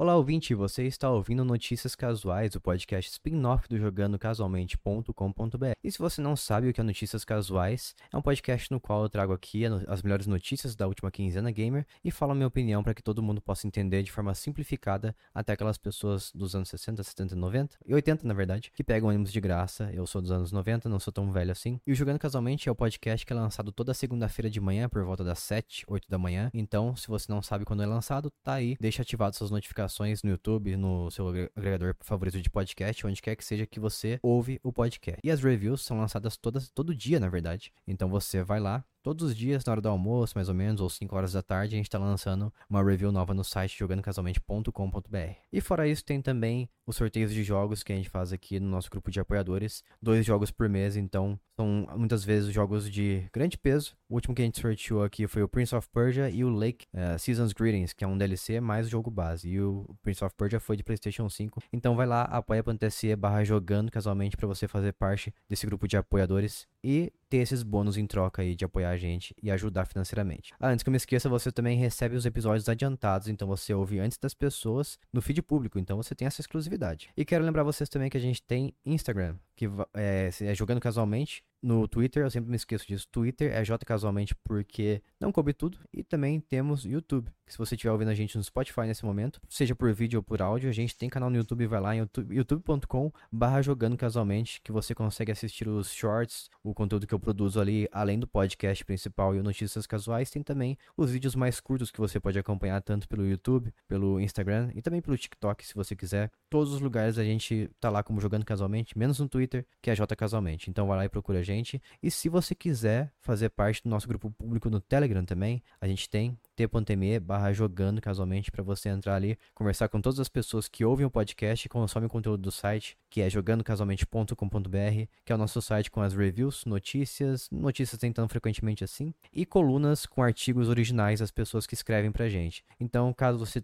Olá, ouvinte, você está ouvindo Notícias Casuais, o podcast spin-off do jogandocasualmente.com.br. E se você não sabe o que é Notícias Casuais, é um podcast no qual eu trago aqui as melhores notícias da última quinzena gamer e falo a minha opinião para que todo mundo possa entender de forma simplificada até aquelas pessoas dos anos 60, 70, 90 e 80, na verdade, que pegam ônibus de graça. Eu sou dos anos 90, não sou tão velho assim. E o Jogando Casualmente é o podcast que é lançado toda segunda-feira de manhã por volta das 7, 8 da manhã. Então, se você não sabe quando é lançado, tá aí, deixa ativado suas notificações no YouTube, no seu agregador favorito de podcast, onde quer que seja que você ouve o podcast. E as reviews são lançadas todas, todo dia, na verdade. Então você vai lá, Todos os dias, na hora do almoço, mais ou menos, ou 5 horas da tarde, a gente está lançando uma review nova no site jogandocasualmente.com.br. E fora isso, tem também os sorteios de jogos que a gente faz aqui no nosso grupo de apoiadores. Dois jogos por mês, então são muitas vezes jogos de grande peso. O último que a gente sorteou aqui foi o Prince of Persia e o Lake uh, Seasons Greetings, que é um DLC mais o jogo base. E o Prince of Persia foi de PlayStation 5. Então vai lá, apoia.se barra jogando casualmente para você fazer parte desse grupo de apoiadores e ter esses bônus em troca aí de apoiar a gente e ajudar financeiramente. Ah, antes que eu me esqueça, você também recebe os episódios adiantados, então você ouve antes das pessoas no feed público, então você tem essa exclusividade. E quero lembrar vocês também que a gente tem Instagram, que é, é jogando casualmente, no Twitter, eu sempre me esqueço disso. Twitter é J Casualmente porque não coube tudo. E também temos YouTube. Se você estiver ouvindo a gente no Spotify nesse momento, seja por vídeo ou por áudio, a gente tem canal no YouTube. Vai lá em youtube.com barra jogando casualmente, que você consegue assistir os shorts, o conteúdo que eu produzo ali, além do podcast principal e o Notícias Casuais. Tem também os vídeos mais curtos que você pode acompanhar tanto pelo YouTube, pelo Instagram e também pelo TikTok, se você quiser. Todos os lugares a gente tá lá como jogando casualmente, menos no Twitter, que é J Casualmente. Então vai lá e procura a gente. E se você quiser fazer parte do nosso grupo público no Telegram também, a gente tem t.me barra jogando casualmente para você entrar ali, conversar com todas as pessoas que ouvem o podcast e consomem o conteúdo do site, que é jogandocasualmente.com.br, que é o nosso site com as reviews, notícias, notícias nem tão frequentemente assim, e colunas com artigos originais das pessoas que escrevem pra gente. Então, caso você,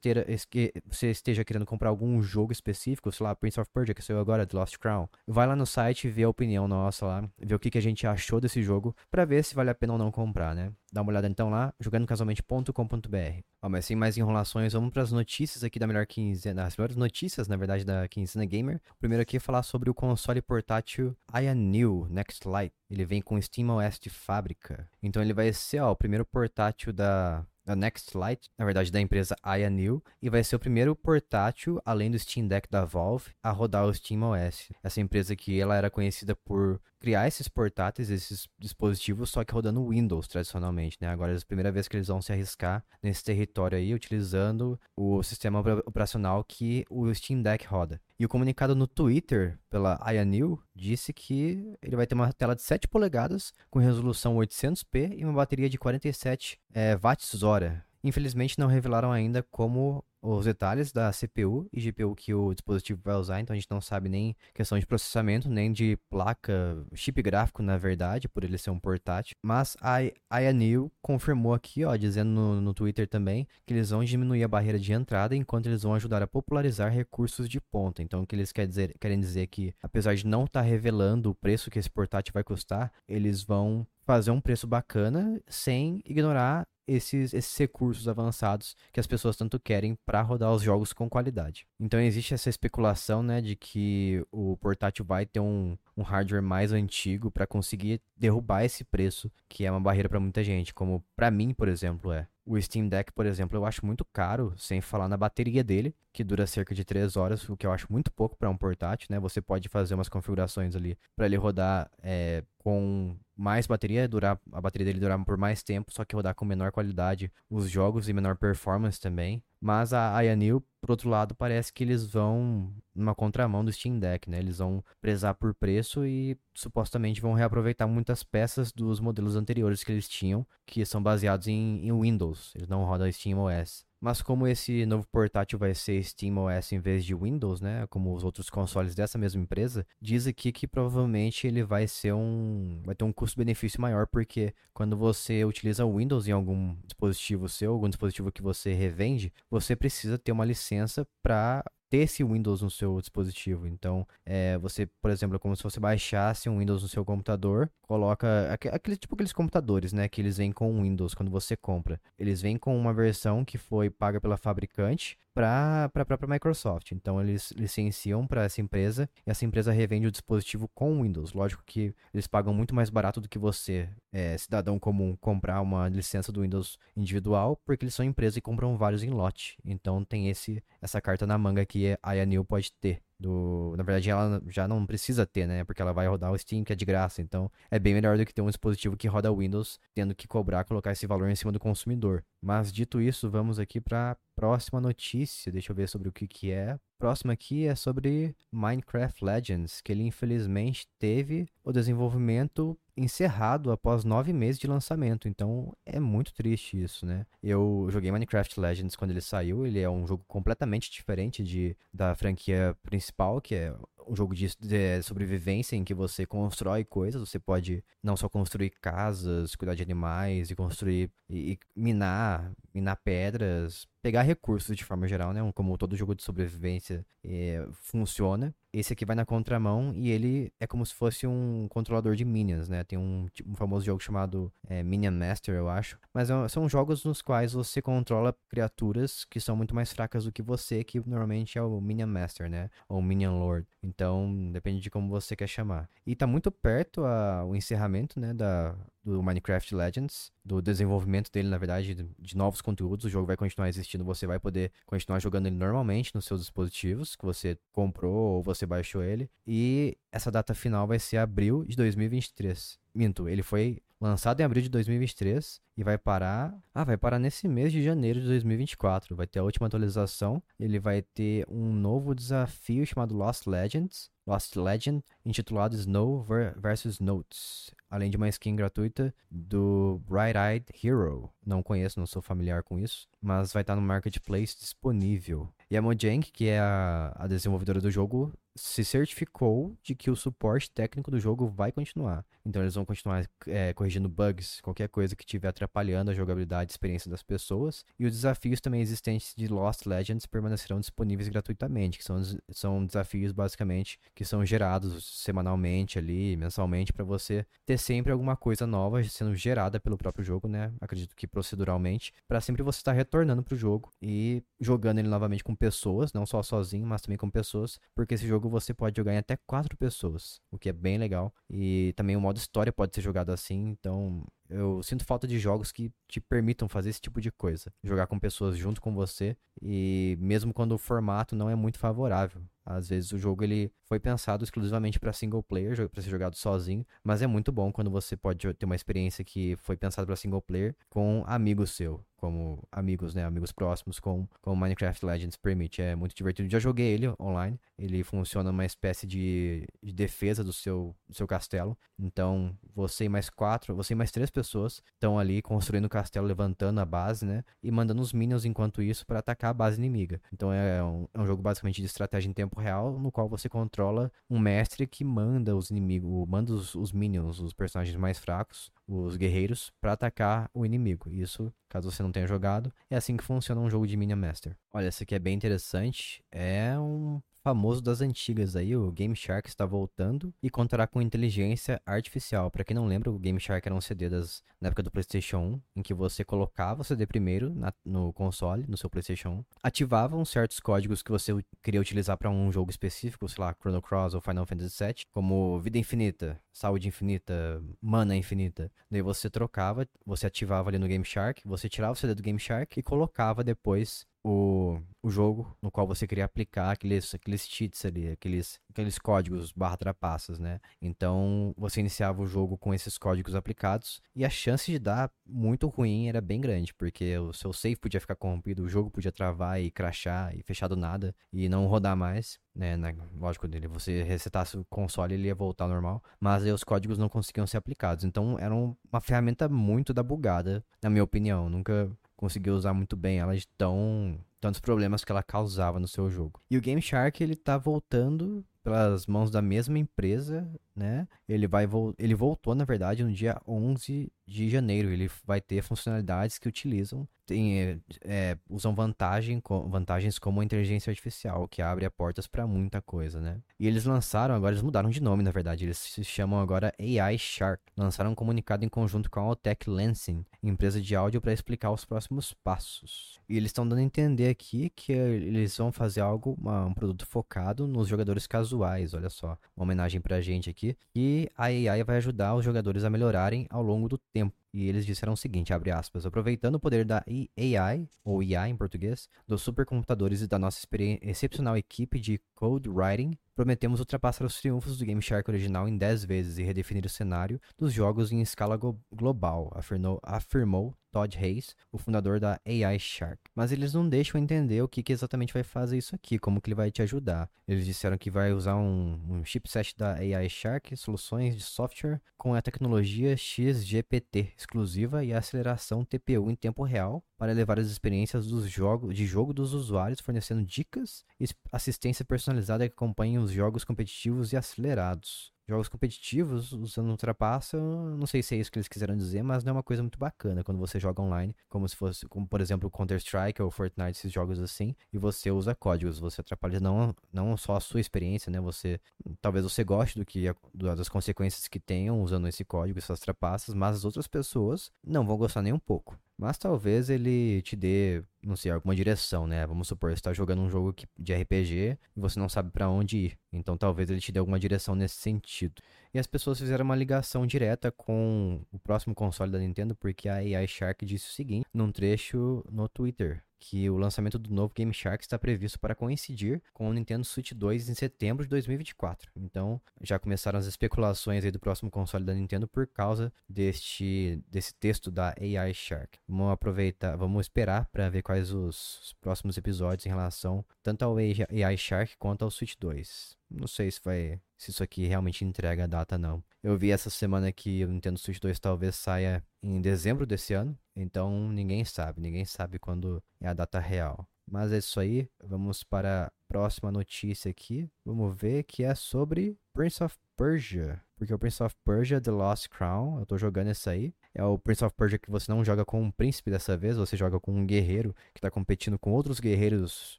você esteja querendo comprar algum jogo específico, sei lá, Prince of Persia, que saiu agora, The Lost Crown, vai lá no site e vê a opinião nossa lá, vê o que, que a gente achou desse jogo, para ver se vale a pena ou não comprar, né? Dá uma olhada então lá, jogandocasualmente.com.br. Ó, mas sem mais enrolações, vamos para as notícias aqui da melhor quinzena, as melhores notícias, na verdade, da quinzena gamer. Primeiro aqui é falar sobre o console portátil Aya New Next Light. Ele vem com SteamOS de fábrica. Então ele vai ser, ó, o primeiro portátil da da Next Light, na verdade da empresa Aya New, e vai ser o primeiro portátil, além do Steam Deck da Valve, a rodar o SteamOS. Essa empresa que ela era conhecida por criar esses portáteis, esses dispositivos, só que rodando Windows tradicionalmente, né? Agora é a primeira vez que eles vão se arriscar nesse território aí, utilizando o sistema operacional que o Steam Deck roda. E o comunicado no Twitter pela New disse que ele vai ter uma tela de 7 polegadas com resolução 800p e uma bateria de 47 é, watts-hora. Infelizmente não revelaram ainda como os detalhes da CPU e GPU que o dispositivo vai usar, então a gente não sabe nem questão de processamento, nem de placa, chip gráfico, na verdade, por ele ser um portátil. Mas a Ayanil confirmou aqui, ó, dizendo no, no Twitter também, que eles vão diminuir a barreira de entrada enquanto eles vão ajudar a popularizar recursos de ponta. Então, o que eles querem dizer, querem dizer que, apesar de não estar tá revelando o preço que esse portátil vai custar, eles vão fazer um preço bacana sem ignorar esses, esses recursos avançados que as pessoas tanto querem para rodar os jogos com qualidade. Então existe essa especulação né, de que o portátil vai ter um, um hardware mais antigo para conseguir derrubar esse preço, que é uma barreira para muita gente, como para mim, por exemplo, é. O Steam Deck, por exemplo, eu acho muito caro, sem falar na bateria dele, que dura cerca de 3 horas, o que eu acho muito pouco para um portátil, né? Você pode fazer umas configurações ali para ele rodar é, com mais bateria, durar a bateria dele durar por mais tempo, só que rodar com menor qualidade os jogos e menor performance também. Mas a Ayanil, por outro lado, parece que eles vão numa contramão do Steam Deck, né? Eles vão prezar por preço e supostamente vão reaproveitar muitas peças dos modelos anteriores que eles tinham, que são baseados em, em Windows. Eles não rodam SteamOS. Mas como esse novo portátil vai ser SteamOS em vez de Windows, né, como os outros consoles dessa mesma empresa, diz aqui que provavelmente ele vai ser um vai ter um custo-benefício maior porque quando você utiliza o Windows em algum dispositivo seu, algum dispositivo que você revende, você precisa ter uma licença para ter esse Windows no seu dispositivo. Então, é, você, por exemplo, é como se você baixasse um Windows no seu computador, coloca aquele tipo aqueles computadores, né, que eles vêm com Windows quando você compra. Eles vêm com uma versão que foi paga pela fabricante para a própria Microsoft. Então eles licenciam para essa empresa e essa empresa revende o dispositivo com Windows. Lógico que eles pagam muito mais barato do que você, é, cidadão comum, comprar uma licença do Windows individual, porque eles são empresa e compram vários em lote. Então tem esse essa carta na manga que a Yanil pode ter. Do, na verdade, ela já não precisa ter, né? Porque ela vai rodar o Steam, que é de graça. Então, é bem melhor do que ter um dispositivo que roda Windows, tendo que cobrar, colocar esse valor em cima do consumidor. Mas, dito isso, vamos aqui para próxima notícia. Deixa eu ver sobre o que, que é. Próxima aqui é sobre Minecraft Legends, que ele infelizmente teve o desenvolvimento encerrado após nove meses de lançamento. Então é muito triste isso, né? Eu joguei Minecraft Legends quando ele saiu. Ele é um jogo completamente diferente de, da franquia principal, que é um jogo de, de, sobrevivência em que você constrói coisas. Você pode não só construir casas, cuidar de animais e construir e, e minar, minar pedras, pegar recursos de forma geral, né? Como todo jogo de sobrevivência é, funciona. Esse aqui vai na contramão e ele é como se fosse um controlador de minions, né? Tem um, um famoso jogo chamado é, Minion Master, eu acho. Mas é, são jogos nos quais você controla criaturas que são muito mais fracas do que você, que normalmente é o Minion Master, né? Ou Minion Lord. Então, depende de como você quer chamar. E tá muito perto a, o encerramento, né? Da, do Minecraft Legends, do desenvolvimento dele, na verdade, de novos conteúdos. O jogo vai continuar existindo, você vai poder continuar jogando ele normalmente nos seus dispositivos que você comprou ou você baixou ele. E essa data final vai ser abril de 2023. Minto, ele foi lançado em abril de 2023 e vai parar. Ah, vai parar nesse mês de janeiro de 2024. Vai ter a última atualização. Ele vai ter um novo desafio chamado Lost Legends. Lost Legend, intitulado Snow vs Notes, além de uma skin gratuita do Bright Eyed Hero. Não conheço, não sou familiar com isso, mas vai estar no marketplace disponível. E a Mojang, que é a, a desenvolvedora do jogo, se certificou de que o suporte técnico do jogo vai continuar. Então eles vão continuar é, corrigindo bugs, qualquer coisa que estiver atrapalhando a jogabilidade e experiência das pessoas. E os desafios também existentes de Lost Legends permanecerão disponíveis gratuitamente, que são, são desafios basicamente que são gerados semanalmente ali, mensalmente, para você ter sempre alguma coisa nova sendo gerada pelo próprio jogo, né? Acredito que proceduralmente, para sempre você estar retornando pro jogo e jogando ele novamente com pessoas, não só sozinho, mas também com pessoas, porque esse jogo você pode jogar em até quatro pessoas, o que é bem legal. E também o modo história pode ser jogado assim, então eu sinto falta de jogos que te permitam fazer esse tipo de coisa. Jogar com pessoas junto com você e mesmo quando o formato não é muito favorável. Às vezes o jogo ele foi pensado exclusivamente para single player, para ser jogado sozinho, mas é muito bom quando você pode ter uma experiência que foi pensada para single player com amigos seu, como amigos, né, amigos próximos, com como Minecraft Legends permite. É muito divertido. Já joguei ele online. Ele funciona uma espécie de, de defesa do seu, do seu castelo. Então você e mais quatro, você e mais três pessoas estão ali construindo o castelo, levantando a base, né? E mandando os minions enquanto isso para atacar a base inimiga. Então é um, é um jogo basicamente de estratégia em tempo real, no qual você controla um mestre que manda os inimigos, manda os, os minions, os personagens mais fracos, os guerreiros, para atacar o inimigo. Isso, caso você não tenha jogado, é assim que funciona um jogo de Minion Master. Olha, esse aqui é bem interessante. É um famoso das antigas aí, o Game Shark está voltando e contará com inteligência artificial. Para quem não lembra, o Game Shark era um CD das, na época do PlayStation 1, em que você colocava o CD primeiro na, no console, no seu PlayStation 1, ativavam certos códigos que você queria utilizar para um jogo específico, sei lá, Chrono Cross ou Final Fantasy VII, como vida infinita, saúde infinita, mana infinita. Daí você trocava, você ativava ali no Game Shark, você tirava o CD do Game Shark e colocava depois o, o jogo no qual você queria aplicar aqueles, aqueles cheats ali, aqueles, aqueles códigos barra trapaças, né? Então você iniciava o jogo com esses códigos aplicados e a chance de dar muito ruim era bem grande, porque o seu save podia ficar corrompido, o jogo podia travar e crashar e fechar do nada e não rodar mais. Né, na, lógico, dele você resetasse o console ele ia voltar ao normal, mas aí os códigos não conseguiam ser aplicados. Então era uma ferramenta muito da bugada, na minha opinião. Nunca conseguiu usar muito bem ela de tão tantos problemas que ela causava no seu jogo. E o Game Shark ele tá voltando pelas mãos da mesma empresa, né? Ele vai ele voltou, na verdade, no dia 11 de janeiro. Ele vai ter funcionalidades que utilizam tem, é, é, usam vantagem, vantagens como a inteligência artificial, que abre portas para muita coisa, né? E eles lançaram, agora eles mudaram de nome, na verdade, eles se chamam agora AI Shark. Lançaram um comunicado em conjunto com a Altec Lansing, empresa de áudio, para explicar os próximos passos. E eles estão dando a entender aqui que eles vão fazer algo, um produto focado nos jogadores casuais, olha só, uma homenagem pra gente aqui. E a AI vai ajudar os jogadores a melhorarem ao longo do tempo e eles disseram o seguinte, abre aspas, aproveitando o poder da AI, ou IA em português, dos supercomputadores e da nossa excepcional equipe de code writing, prometemos ultrapassar os triunfos do Game Shark original em 10 vezes e redefinir o cenário dos jogos em escala global, afirmou, afirmou Todd Hayes, o fundador da AI Shark. Mas eles não deixam entender o que, que, exatamente vai fazer isso aqui, como que ele vai te ajudar. Eles disseram que vai usar um, um chipset da AI Shark, soluções de software com a tecnologia XGPT exclusiva e aceleração TPU em tempo real para elevar as experiências dos jogos, de jogo dos usuários, fornecendo dicas e assistência personalizada que acompanhem os jogos competitivos e acelerados jogos competitivos usando ultrapassa, não sei se é isso que eles quiseram dizer, mas não é uma coisa muito bacana quando você joga online, como se fosse, como por exemplo, Counter-Strike ou Fortnite, esses jogos assim, e você usa códigos, você atrapalha não, não só a sua experiência, né, você, talvez você goste do que, das consequências que tenham usando esse código, essas trapaças, mas as outras pessoas não vão gostar nem um pouco. Mas talvez ele te dê, não sei, alguma direção, né? Vamos supor, você está jogando um jogo de RPG e você não sabe para onde ir. Então talvez ele te dê alguma direção nesse sentido. E as pessoas fizeram uma ligação direta com o próximo console da Nintendo, porque a AI Shark disse o seguinte num trecho no Twitter que o lançamento do novo Game Shark está previsto para coincidir com o Nintendo Switch 2 em setembro de 2024. Então, já começaram as especulações aí do próximo console da Nintendo por causa deste desse texto da AI Shark. Vamos aproveitar, vamos esperar para ver quais os, os próximos episódios em relação tanto ao AI Shark quanto ao Switch 2. Não sei se vai se isso aqui realmente entrega a data não. Eu vi essa semana que o Nintendo Switch 2 talvez saia em dezembro desse ano, então ninguém sabe, ninguém sabe quando é a data real. Mas é isso aí, vamos para a próxima notícia aqui. Vamos ver que é sobre Prince of Persia, porque o Prince of Persia The Lost Crown, eu tô jogando esse aí. É o Prince of Persia que você não joga com um príncipe dessa vez, você joga com um guerreiro que tá competindo com outros guerreiros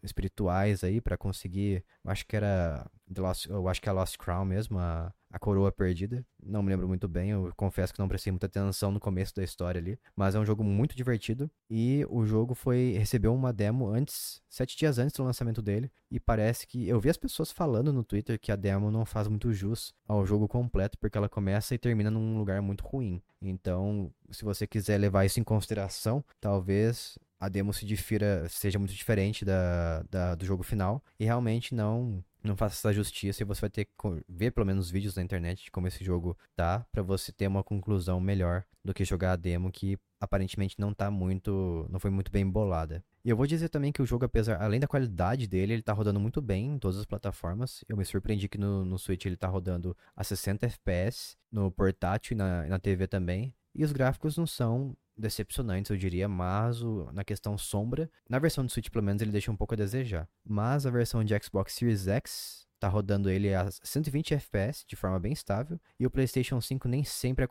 espirituais aí para conseguir, acho que era Lost, eu acho que é a Lost Crown mesmo, a, a coroa perdida. Não me lembro muito bem, eu confesso que não prestei muita atenção no começo da história ali, mas é um jogo muito divertido e o jogo foi recebeu uma demo antes, sete dias antes do lançamento dele e parece que eu vi as pessoas falando no Twitter que a demo não faz muito jus ao jogo completo porque ela começa e termina num lugar muito ruim. Então, se você quiser levar isso em consideração, talvez a demo se difira, seja muito diferente da, da, do jogo final e realmente não não faça essa justiça e você vai ter que ver pelo menos vídeos na internet de como esse jogo tá para você ter uma conclusão melhor do que jogar a demo que aparentemente não tá muito, não foi muito bem bolada. E eu vou dizer também que o jogo, apesar, além da qualidade dele, ele tá rodando muito bem em todas as plataformas. Eu me surpreendi que no, no Switch ele tá rodando a 60 FPS, no portátil e na, na TV também. E os gráficos não são decepcionantes, eu diria, mas o, na questão sombra, na versão do Switch pelo menos ele deixa um pouco a desejar. Mas a versão de Xbox Series X tá rodando ele a 120 FPS de forma bem estável, e o PlayStation 5 nem sempre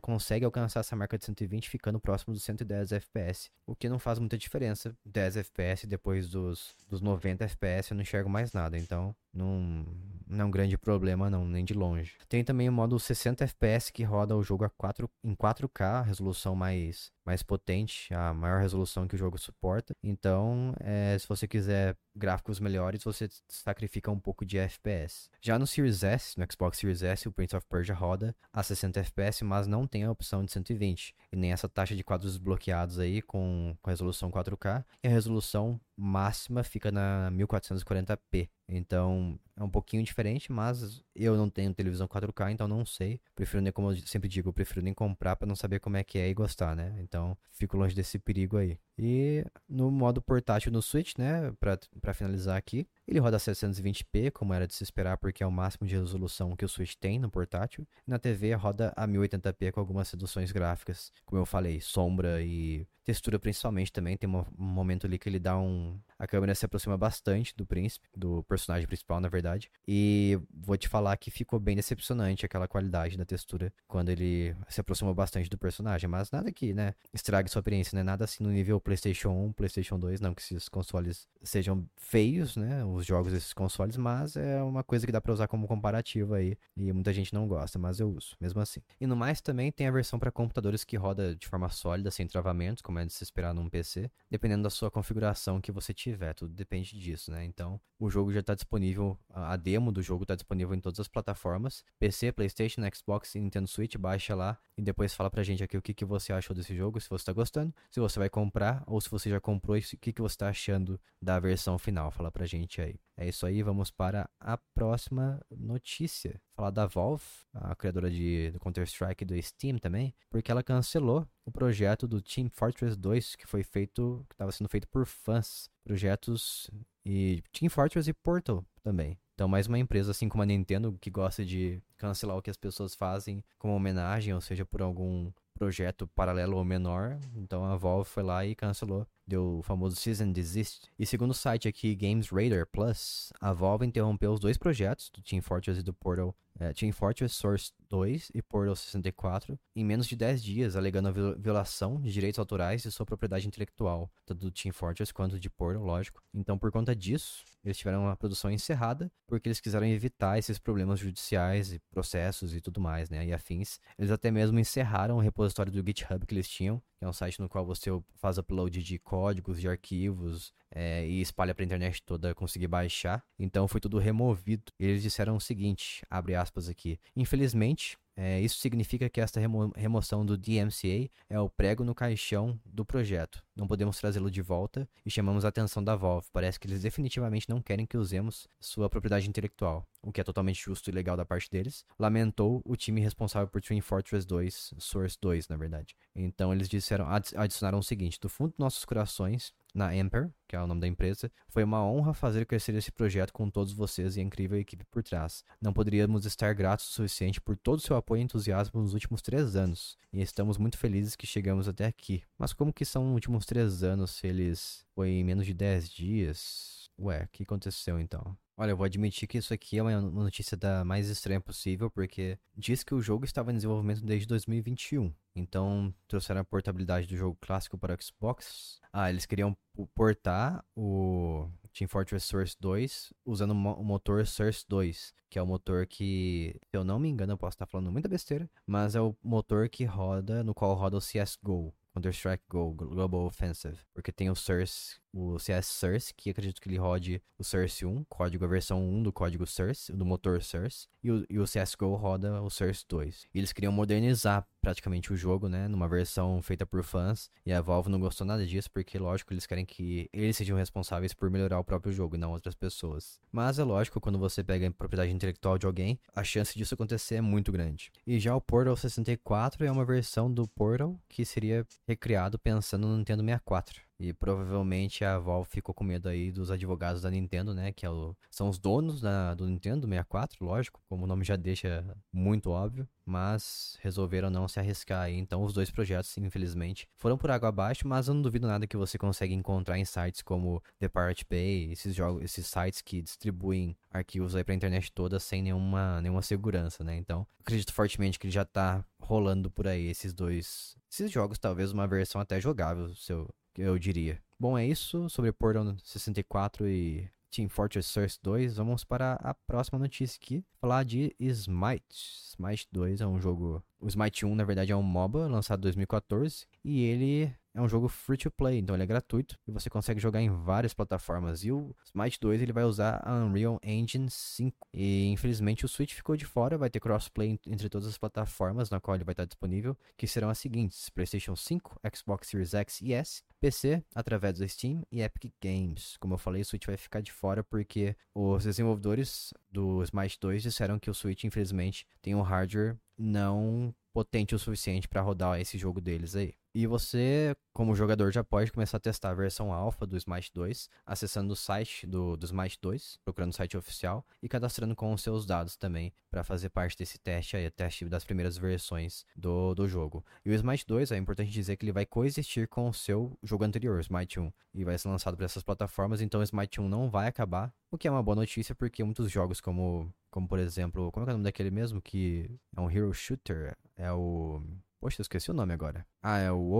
consegue alcançar essa marca de 120, ficando próximo dos 110 FPS, o que não faz muita diferença. 10 FPS depois dos, dos 90 FPS eu não enxergo mais nada, então não, não é um grande problema não, nem de longe. Tem também o modo 60 FPS que roda o jogo a 4, em 4K, resolução mais, mais potente, a maior resolução que o jogo suporta. Então, é, se você quiser gráficos melhores, você sacrifica um pouco de FPS. Já no Series S, no Xbox Series S, o Prince of Persia roda a 60 FPS, mas não tem a opção de 120. E nem essa taxa de quadros desbloqueados aí com, com resolução 4K. E a resolução máxima fica na 1440p. Então é um pouquinho diferente, mas eu não tenho televisão 4K, então não sei. Prefiro nem, como eu sempre digo, eu prefiro nem comprar para não saber como é que é e gostar, né? Então fico longe desse perigo aí. E no modo portátil no Switch, né, para finalizar aqui, ele roda 720p, como era de se esperar, porque é o máximo de resolução que o Switch tem no portátil. Na TV roda a 1080p com algumas reduções gráficas, como eu falei, sombra e Textura principalmente também, tem um momento ali que ele dá um... A câmera se aproxima bastante do príncipe, do personagem principal, na verdade. E vou te falar que ficou bem decepcionante aquela qualidade da textura quando ele se aproximou bastante do personagem. Mas nada que, né, estrague sua experiência, né? Nada assim no nível PlayStation 1, PlayStation 2. Não que esses consoles sejam feios, né? Os jogos desses consoles, mas é uma coisa que dá pra usar como comparativo aí. E muita gente não gosta, mas eu uso, mesmo assim. E no mais também tem a versão para computadores que roda de forma sólida, sem travamentos, como é de se esperar num PC, dependendo da sua configuração que você tiver. Tudo depende disso, né? Então, o jogo já está disponível, a demo do jogo está disponível em todas as plataformas: PC, PlayStation, Xbox e Nintendo Switch. Baixa lá e depois fala pra gente aqui o que, que você achou desse jogo, se você está gostando, se você vai comprar ou se você já comprou e o que, que você está achando da versão final. Fala pra gente aí. É isso aí, vamos para a próxima notícia. Falar da Valve, a criadora de, Counter-Strike do Steam também, porque ela cancelou o projeto do Team Fortress 2, que foi feito, que estava sendo feito por fãs. Projetos e Team Fortress e Portal também. Então, mais uma empresa, assim como a Nintendo, que gosta de cancelar o que as pessoas fazem como homenagem, ou seja, por algum projeto paralelo ou menor. Então a Valve foi lá e cancelou. Deu o famoso Season Desist. E segundo o site aqui, Games Radar Plus, a Valve interrompeu os dois projetos, do Team Fortress e do Portal é, Team Fortress Source 2 e Portal 64 em menos de 10 dias, alegando a violação de direitos autorais de sua propriedade intelectual, tanto do Team Fortress quanto de Portal, lógico. Então, por conta disso, eles tiveram a produção encerrada porque eles quiseram evitar esses problemas judiciais e processos e tudo mais, né, e afins. Eles até mesmo encerraram o repositório do GitHub que eles tinham, que é um site no qual você faz upload de códigos, de arquivos é, e espalha para a internet toda conseguir baixar. Então foi tudo removido. Eles disseram o seguinte, abre aspas aqui: "Infelizmente, é, isso significa que esta remo remoção do DMCA é o prego no caixão do projeto. Não podemos trazê-lo de volta e chamamos a atenção da Valve. Parece que eles definitivamente não querem que usemos sua propriedade intelectual, o que é totalmente justo e legal da parte deles. Lamentou o time responsável por Twin Fortress 2, Source 2, na verdade. Então eles disseram, adicionaram o seguinte: do fundo dos nossos corações, na Amper, que é o nome da empresa. Foi uma honra fazer crescer esse projeto com todos vocês e a incrível equipe por trás. Não poderíamos estar gratos o suficiente por todo o seu apoio e entusiasmo nos últimos três anos, e estamos muito felizes que chegamos até aqui. Mas como que são os últimos três anos se eles foi em menos de dez dias? Ué, o que aconteceu então? Olha, eu vou admitir que isso aqui é uma notícia da mais estranha possível, porque diz que o jogo estava em desenvolvimento desde 2021. Então, trouxeram a portabilidade do jogo clássico para o Xbox. Ah, eles queriam portar o Team Fortress Source 2 usando o motor Source 2, que é o motor que, se eu não me engano, eu posso estar falando muita besteira, mas é o motor que roda, no qual roda o CSGO. Counter-Strike Go Global Offensive, porque tem o Source o CS Source, que acredito que ele rode o Source 1, código a versão 1 do código Source, do motor Source, e o, e o CSGO roda o Source 2. E eles queriam modernizar praticamente o jogo, né, numa versão feita por fãs, e a Valve não gostou nada disso, porque lógico eles querem que eles sejam responsáveis por melhorar o próprio jogo e não outras pessoas. Mas é lógico, quando você pega a propriedade intelectual de alguém, a chance disso acontecer é muito grande. E já o Portal 64 é uma versão do Portal que seria recriado pensando no Nintendo 64. E provavelmente a Valve ficou com medo aí dos advogados da Nintendo, né? Que é o, são os donos da, do Nintendo 64, lógico, como o nome já deixa muito óbvio. Mas resolveram não se arriscar aí. Então os dois projetos, infelizmente, foram por água abaixo, mas eu não duvido nada que você consegue encontrar em sites como The Pirate Bay, esses jogos, esses sites que distribuem arquivos aí pra internet toda sem nenhuma, nenhuma segurança, né? Então, acredito fortemente que já tá rolando por aí esses dois. Esses jogos, talvez uma versão até jogável, se eu eu diria. Bom, é isso sobre Portal 64 e Team Fortress Source 2. Vamos para a próxima notícia aqui, falar de Smite. Smite 2 é um jogo... O Smite 1, na verdade, é um MOBA lançado em 2014 e ele é um jogo free to play, então ele é gratuito e você consegue jogar em várias plataformas. E o Smite 2 ele vai usar a Unreal Engine 5. E infelizmente o Switch ficou de fora, vai ter crossplay entre todas as plataformas na qual ele vai estar disponível, que serão as seguintes: PlayStation 5, Xbox Series X e S, PC através do Steam e Epic Games. Como eu falei, o Switch vai ficar de fora porque os desenvolvedores do Smite 2 disseram que o Switch infelizmente tem um hardware não potente o suficiente para rodar esse jogo deles aí. E você, como jogador, já pode começar a testar a versão alfa do Smite 2, acessando o site do, do Smite 2, procurando o site oficial e cadastrando com os seus dados também para fazer parte desse teste aí, teste das primeiras versões do, do jogo. E o Smite 2, é importante dizer que ele vai coexistir com o seu jogo anterior, o Smite 1, e vai ser lançado para essas plataformas, então o Smite 1 não vai acabar, o que é uma boa notícia porque muitos jogos como, como por exemplo, como é, é o nome daquele mesmo que é um hero shooter, é o Poxa, eu esqueci o nome agora. Ah, é o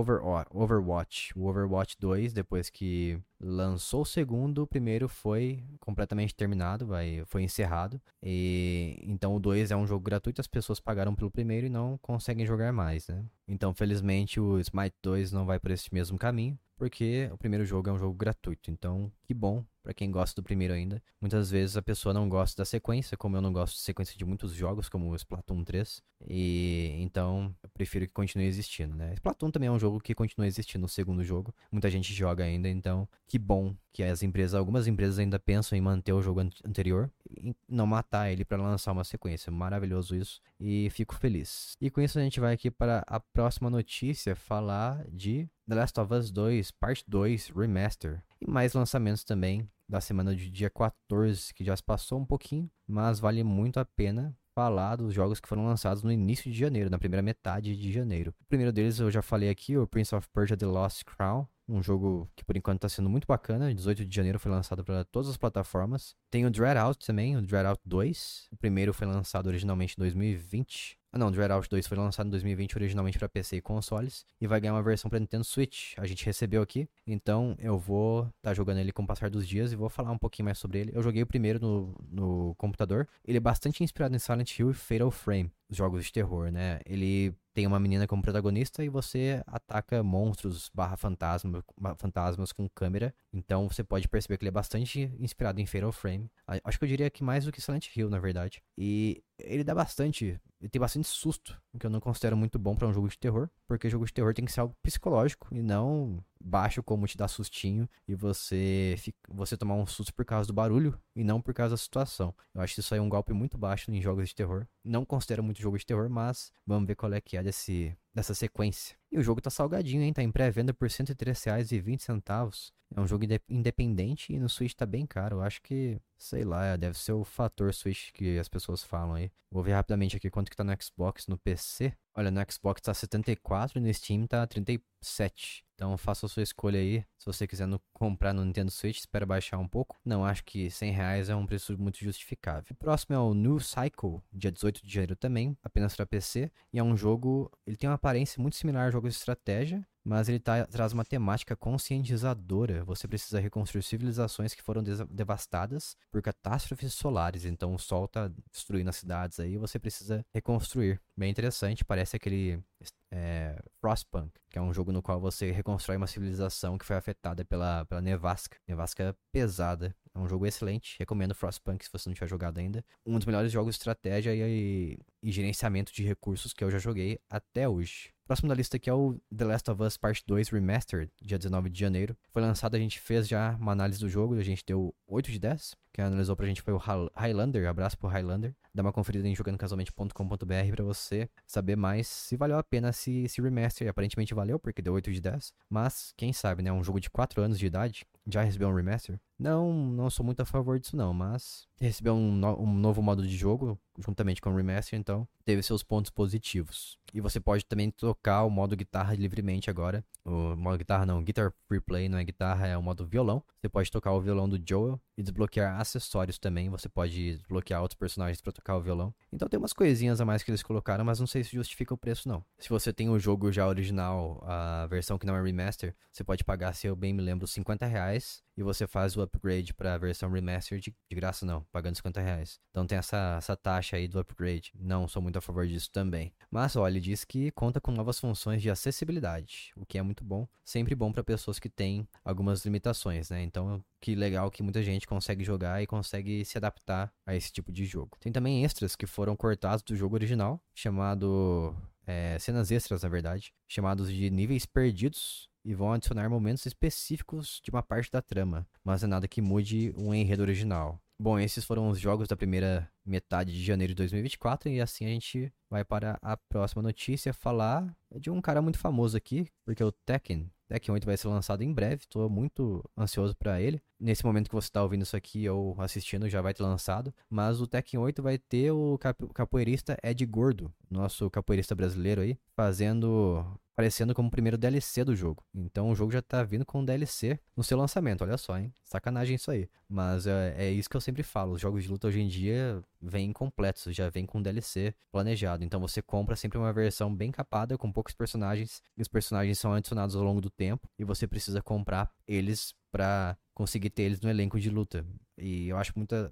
Overwatch. O Overwatch 2, depois que lançou o segundo, o primeiro foi completamente terminado, vai, foi encerrado. E então o 2 é um jogo gratuito, as pessoas pagaram pelo primeiro e não conseguem jogar mais, né? Então, felizmente, o Smite 2 não vai por esse mesmo caminho, porque o primeiro jogo é um jogo gratuito. Então, que bom para quem gosta do primeiro ainda. Muitas vezes a pessoa não gosta da sequência, como eu não gosto de sequência de muitos jogos, como o Splatoon 3. E então eu prefiro que continue existindo, né? Splatoon também é um jogo que continua existindo no segundo jogo. Muita gente joga ainda, então que bom que as empresas, algumas empresas ainda pensam em manter o jogo anterior e não matar ele para lançar uma sequência. Maravilhoso isso e fico feliz. E com isso a gente vai aqui para a próxima notícia falar de The Last of Us 2, parte 2 Remaster e mais lançamentos também da semana de dia 14, que já se passou um pouquinho, mas vale muito a pena falar dos jogos que foram lançados no início de janeiro, na primeira metade de janeiro. O primeiro deles eu já falei aqui, o Prince of Persia The Lost Crown, um jogo que por enquanto está sendo muito bacana. 18 de janeiro foi lançado para todas as plataformas. Tem o Dread Out também, o Dread Out 2. O primeiro foi lançado originalmente em 2020. Ah, não, Dread Out 2 foi lançado em 2020 originalmente para PC e consoles e vai ganhar uma versão para Nintendo Switch. A gente recebeu aqui, então eu vou estar tá jogando ele com o passar dos dias e vou falar um pouquinho mais sobre ele. Eu joguei o primeiro no, no computador. Ele é bastante inspirado em Silent Hill e Fatal Frame, jogos de terror, né? Ele tem uma menina como protagonista e você ataca monstros barra fantasma, fantasmas com câmera. Então você pode perceber que ele é bastante inspirado em Fatal Frame. Acho que eu diria que mais do que Silent Hill, na verdade. E ele dá bastante ele tem bastante susto, o que eu não considero muito bom para um jogo de terror, porque jogo de terror tem que ser algo psicológico e não baixo como te dar sustinho e você você tomar um susto por causa do barulho e não por causa da situação. Eu acho que isso aí é um golpe muito baixo em jogos de terror. Não considero muito jogo de terror, mas vamos ver qual é que é desse dessa sequência. E o jogo tá salgadinho, hein? Tá em pré-venda por R$ 103,20. É um jogo independente e no Switch tá bem caro. Eu acho que, sei lá, deve ser o fator Switch que as pessoas falam aí. Vou ver rapidamente aqui quanto que tá no Xbox, no PC. Olha, no Xbox tá 74 e no Steam tá 37. Então faça a sua escolha aí. Se você quiser no, comprar no Nintendo Switch, espera baixar um pouco. Não, acho que 100 reais é um preço muito justificável. O próximo é o New Cycle, dia 18 de janeiro também, apenas para PC. E é um jogo, ele tem uma aparência muito similar a jogos de estratégia, mas ele tá, traz uma temática conscientizadora. Você precisa reconstruir civilizações que foram devastadas por catástrofes solares. Então o sol tá destruindo as cidades aí, você precisa reconstruir. Bem interessante, parece aquele é, Frostpunk, que é um jogo no qual você reconstrói uma civilização que foi afetada pela, pela nevasca. Nevasca pesada. É um jogo excelente, recomendo Frostpunk se você não tiver jogado ainda. Um dos melhores jogos de estratégia e, e gerenciamento de recursos que eu já joguei até hoje. Próximo da lista aqui é o The Last of Us Part 2 Remastered, dia 19 de janeiro. Foi lançado, a gente fez já uma análise do jogo, a gente deu 8 de 10. Quem analisou pra gente foi o Highlander, abraço pro Highlander. Dá uma conferida em jogandocasualmente.com.br pra você saber mais se valeu a pena esse, esse remaster. Aparentemente valeu, porque deu 8 de 10. Mas, quem sabe, né? Um jogo de 4 anos de idade já recebeu um remaster? Não, não sou muito a favor disso não, mas recebeu um, no, um novo modo de jogo juntamente com o remaster, então teve seus pontos positivos. E você pode também tocar o modo guitarra livremente agora. O modo guitarra não, Guitar Free Play não é guitarra, é o modo violão. Você pode tocar o violão do Joel e desbloquear acessórios também. Você pode desbloquear outros personagens para tocar o violão. Então tem umas coisinhas a mais que eles colocaram, mas não sei se justifica o preço não. Se você tem o jogo já original, a versão que não é remaster, você pode pagar, se eu bem me lembro, 50 reais e você faz o upgrade para a versão remaster de, de, graça não, pagando 50 reais. Então tem essa, essa taxa aí do upgrade. Não sou muito a favor disso também. Mas olha, ele diz que conta com novas funções de acessibilidade, o que é muito bom. Sempre bom para pessoas que têm algumas limitações, né? Então que legal que muita gente consegue jogar e consegue se adaptar a esse tipo de jogo. Tem também extras que foram cortados do jogo original, chamado é, cenas extras, na verdade, chamados de níveis perdidos, e vão adicionar momentos específicos de uma parte da trama, mas é nada que mude o enredo original. Bom, esses foram os jogos da primeira metade de janeiro de 2024 e assim a gente vai para a próxima notícia falar de um cara muito famoso aqui, porque o Tekken Tekken 8 vai ser lançado em breve, estou muito ansioso para ele. Nesse momento que você está ouvindo isso aqui ou assistindo, já vai ter lançado. Mas o Tekken 8 vai ter o capoeirista Ed Gordo, nosso capoeirista brasileiro aí, fazendo aparecendo como o primeiro DLC do jogo. Então o jogo já tá vindo com DLC no seu lançamento, olha só, hein? Sacanagem isso aí. Mas é, é isso que eu sempre falo, os jogos de luta hoje em dia vêm completos, já vem com DLC planejado. Então você compra sempre uma versão bem capada, com poucos personagens, e os personagens são adicionados ao longo do tempo, e você precisa comprar eles para conseguir ter eles no elenco de luta. E eu acho muita,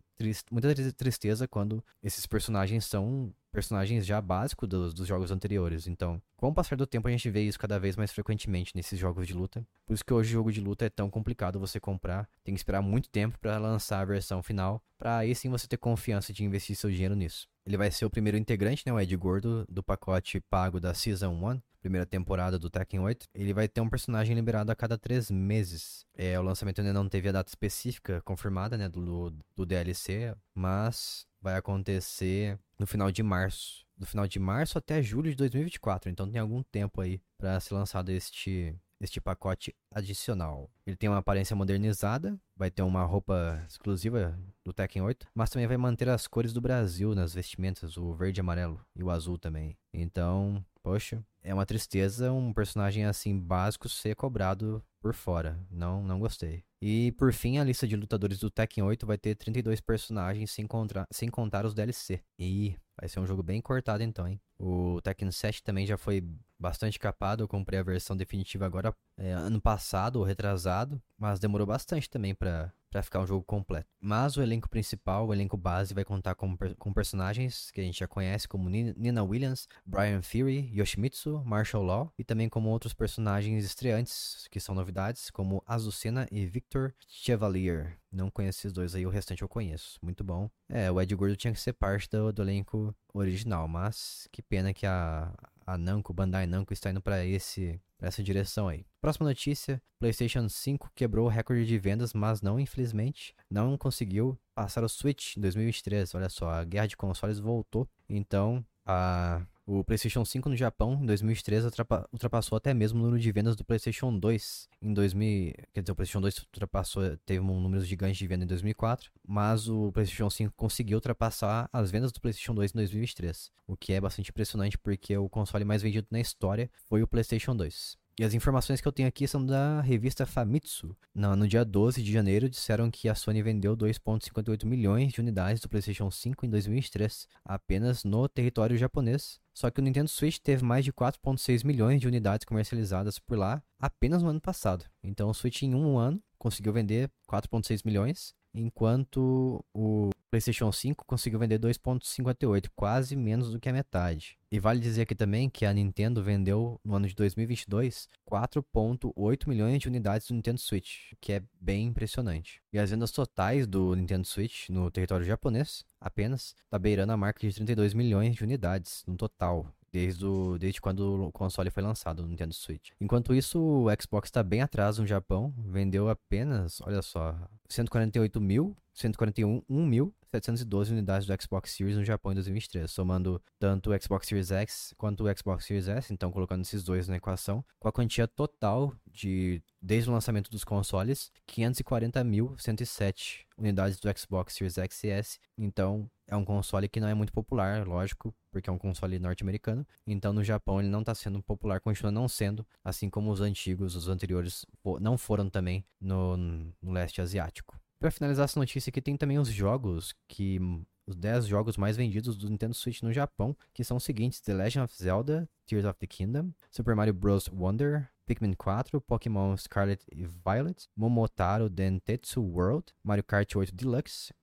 muita tristeza quando esses personagens são personagens já básicos dos, dos, jogos anteriores. Então, com o passar do tempo, a gente vê isso cada vez mais frequentemente nesses jogos de luta. Por isso que hoje o jogo de luta é tão complicado você comprar. Tem que esperar muito tempo para lançar a versão final, para aí sim você ter confiança de investir seu dinheiro nisso. Ele vai ser o primeiro integrante, né, o Ed Gordo, do pacote pago da Season 1, primeira temporada do Tekken 8. Ele vai ter um personagem liberado a cada três meses. É, o lançamento ainda não teve a data específica confirmada, né, do, do DLC, mas vai acontecer no final de março. Do final de março até julho de 2024. Então tem algum tempo aí para ser lançado este este pacote adicional. Ele tem uma aparência modernizada, vai ter uma roupa exclusiva do Tekken 8, mas também vai manter as cores do Brasil nas vestimentas, o verde e amarelo e o azul também. Então, poxa, é uma tristeza um personagem assim básico ser cobrado por fora. Não, não gostei. E por fim, a lista de lutadores do Tekken 8 vai ter 32 personagens sem, contra, sem contar os DLC. E vai ser um jogo bem cortado então, hein? O Tekken 7 também já foi bastante capado. Eu comprei a versão definitiva agora é, ano passado ou retrasado, mas demorou bastante também para para ficar um jogo completo. Mas o elenco principal, o elenco base, vai contar com, com personagens que a gente já conhece, como Nina Williams, Brian Fury, Yoshimitsu, Marshall Law, e também como outros personagens estreantes, que são novidades, como Azucena e Victor Chevalier. Não conheço esses dois aí, o restante eu conheço. Muito bom. É, o Ed Gordo tinha que ser parte do, do elenco original, mas que pena que a, a Namco, Bandai Namco está indo para esse essa direção aí. Próxima notícia: PlayStation 5 quebrou o recorde de vendas, mas não, infelizmente, não conseguiu passar o Switch em 2023. Olha só, a guerra de consoles voltou. Então, a o PlayStation 5 no Japão, em 2013, ultrapassou até mesmo o número de vendas do PlayStation 2. Em 2000, quer dizer, o PlayStation 2 ultrapassou, teve um número gigante de venda em 2004, mas o PlayStation 5 conseguiu ultrapassar as vendas do PlayStation 2 em 2023, o que é bastante impressionante porque o console mais vendido na história foi o PlayStation 2. E as informações que eu tenho aqui são da revista Famitsu. No, dia 12 de janeiro, disseram que a Sony vendeu 2,58 milhões de unidades do PlayStation 5 em 2003, apenas no território japonês. Só que o Nintendo Switch teve mais de 4,6 milhões de unidades comercializadas por lá apenas no ano passado. Então o Switch em um ano conseguiu vender 4,6 milhões, enquanto o PlayStation 5 conseguiu vender 2.58, quase menos do que a metade. E vale dizer aqui também que a Nintendo vendeu no ano de 2022 4.8 milhões de unidades do Nintendo Switch, que é bem impressionante. E as vendas totais do Nintendo Switch no território japonês apenas está beirando a marca de 32 milhões de unidades no total desde, o, desde quando o console foi lançado, o Nintendo Switch. Enquanto isso, o Xbox está bem atrás no Japão, vendeu apenas, olha só, 148 mil, 141 mil 712 unidades do Xbox Series no Japão em 2023, somando tanto o Xbox Series X quanto o Xbox Series S, então colocando esses dois na equação, com a quantia total de, desde o lançamento dos consoles, 540.107 unidades do Xbox Series X e S. Então, é um console que não é muito popular, lógico, porque é um console norte-americano. Então, no Japão, ele não está sendo popular, continua não sendo, assim como os antigos, os anteriores, não foram também no, no leste asiático. Para finalizar essa notícia aqui, tem também os jogos que os 10 jogos mais vendidos do Nintendo Switch no Japão, que são os seguintes: The Legend of Zelda, Tears of the Kingdom, Super Mario Bros. Wonder, Pikmin 4, Pokémon Scarlet e Violet, Momotaro Dentetsu World, Mario Kart 8 Deluxe,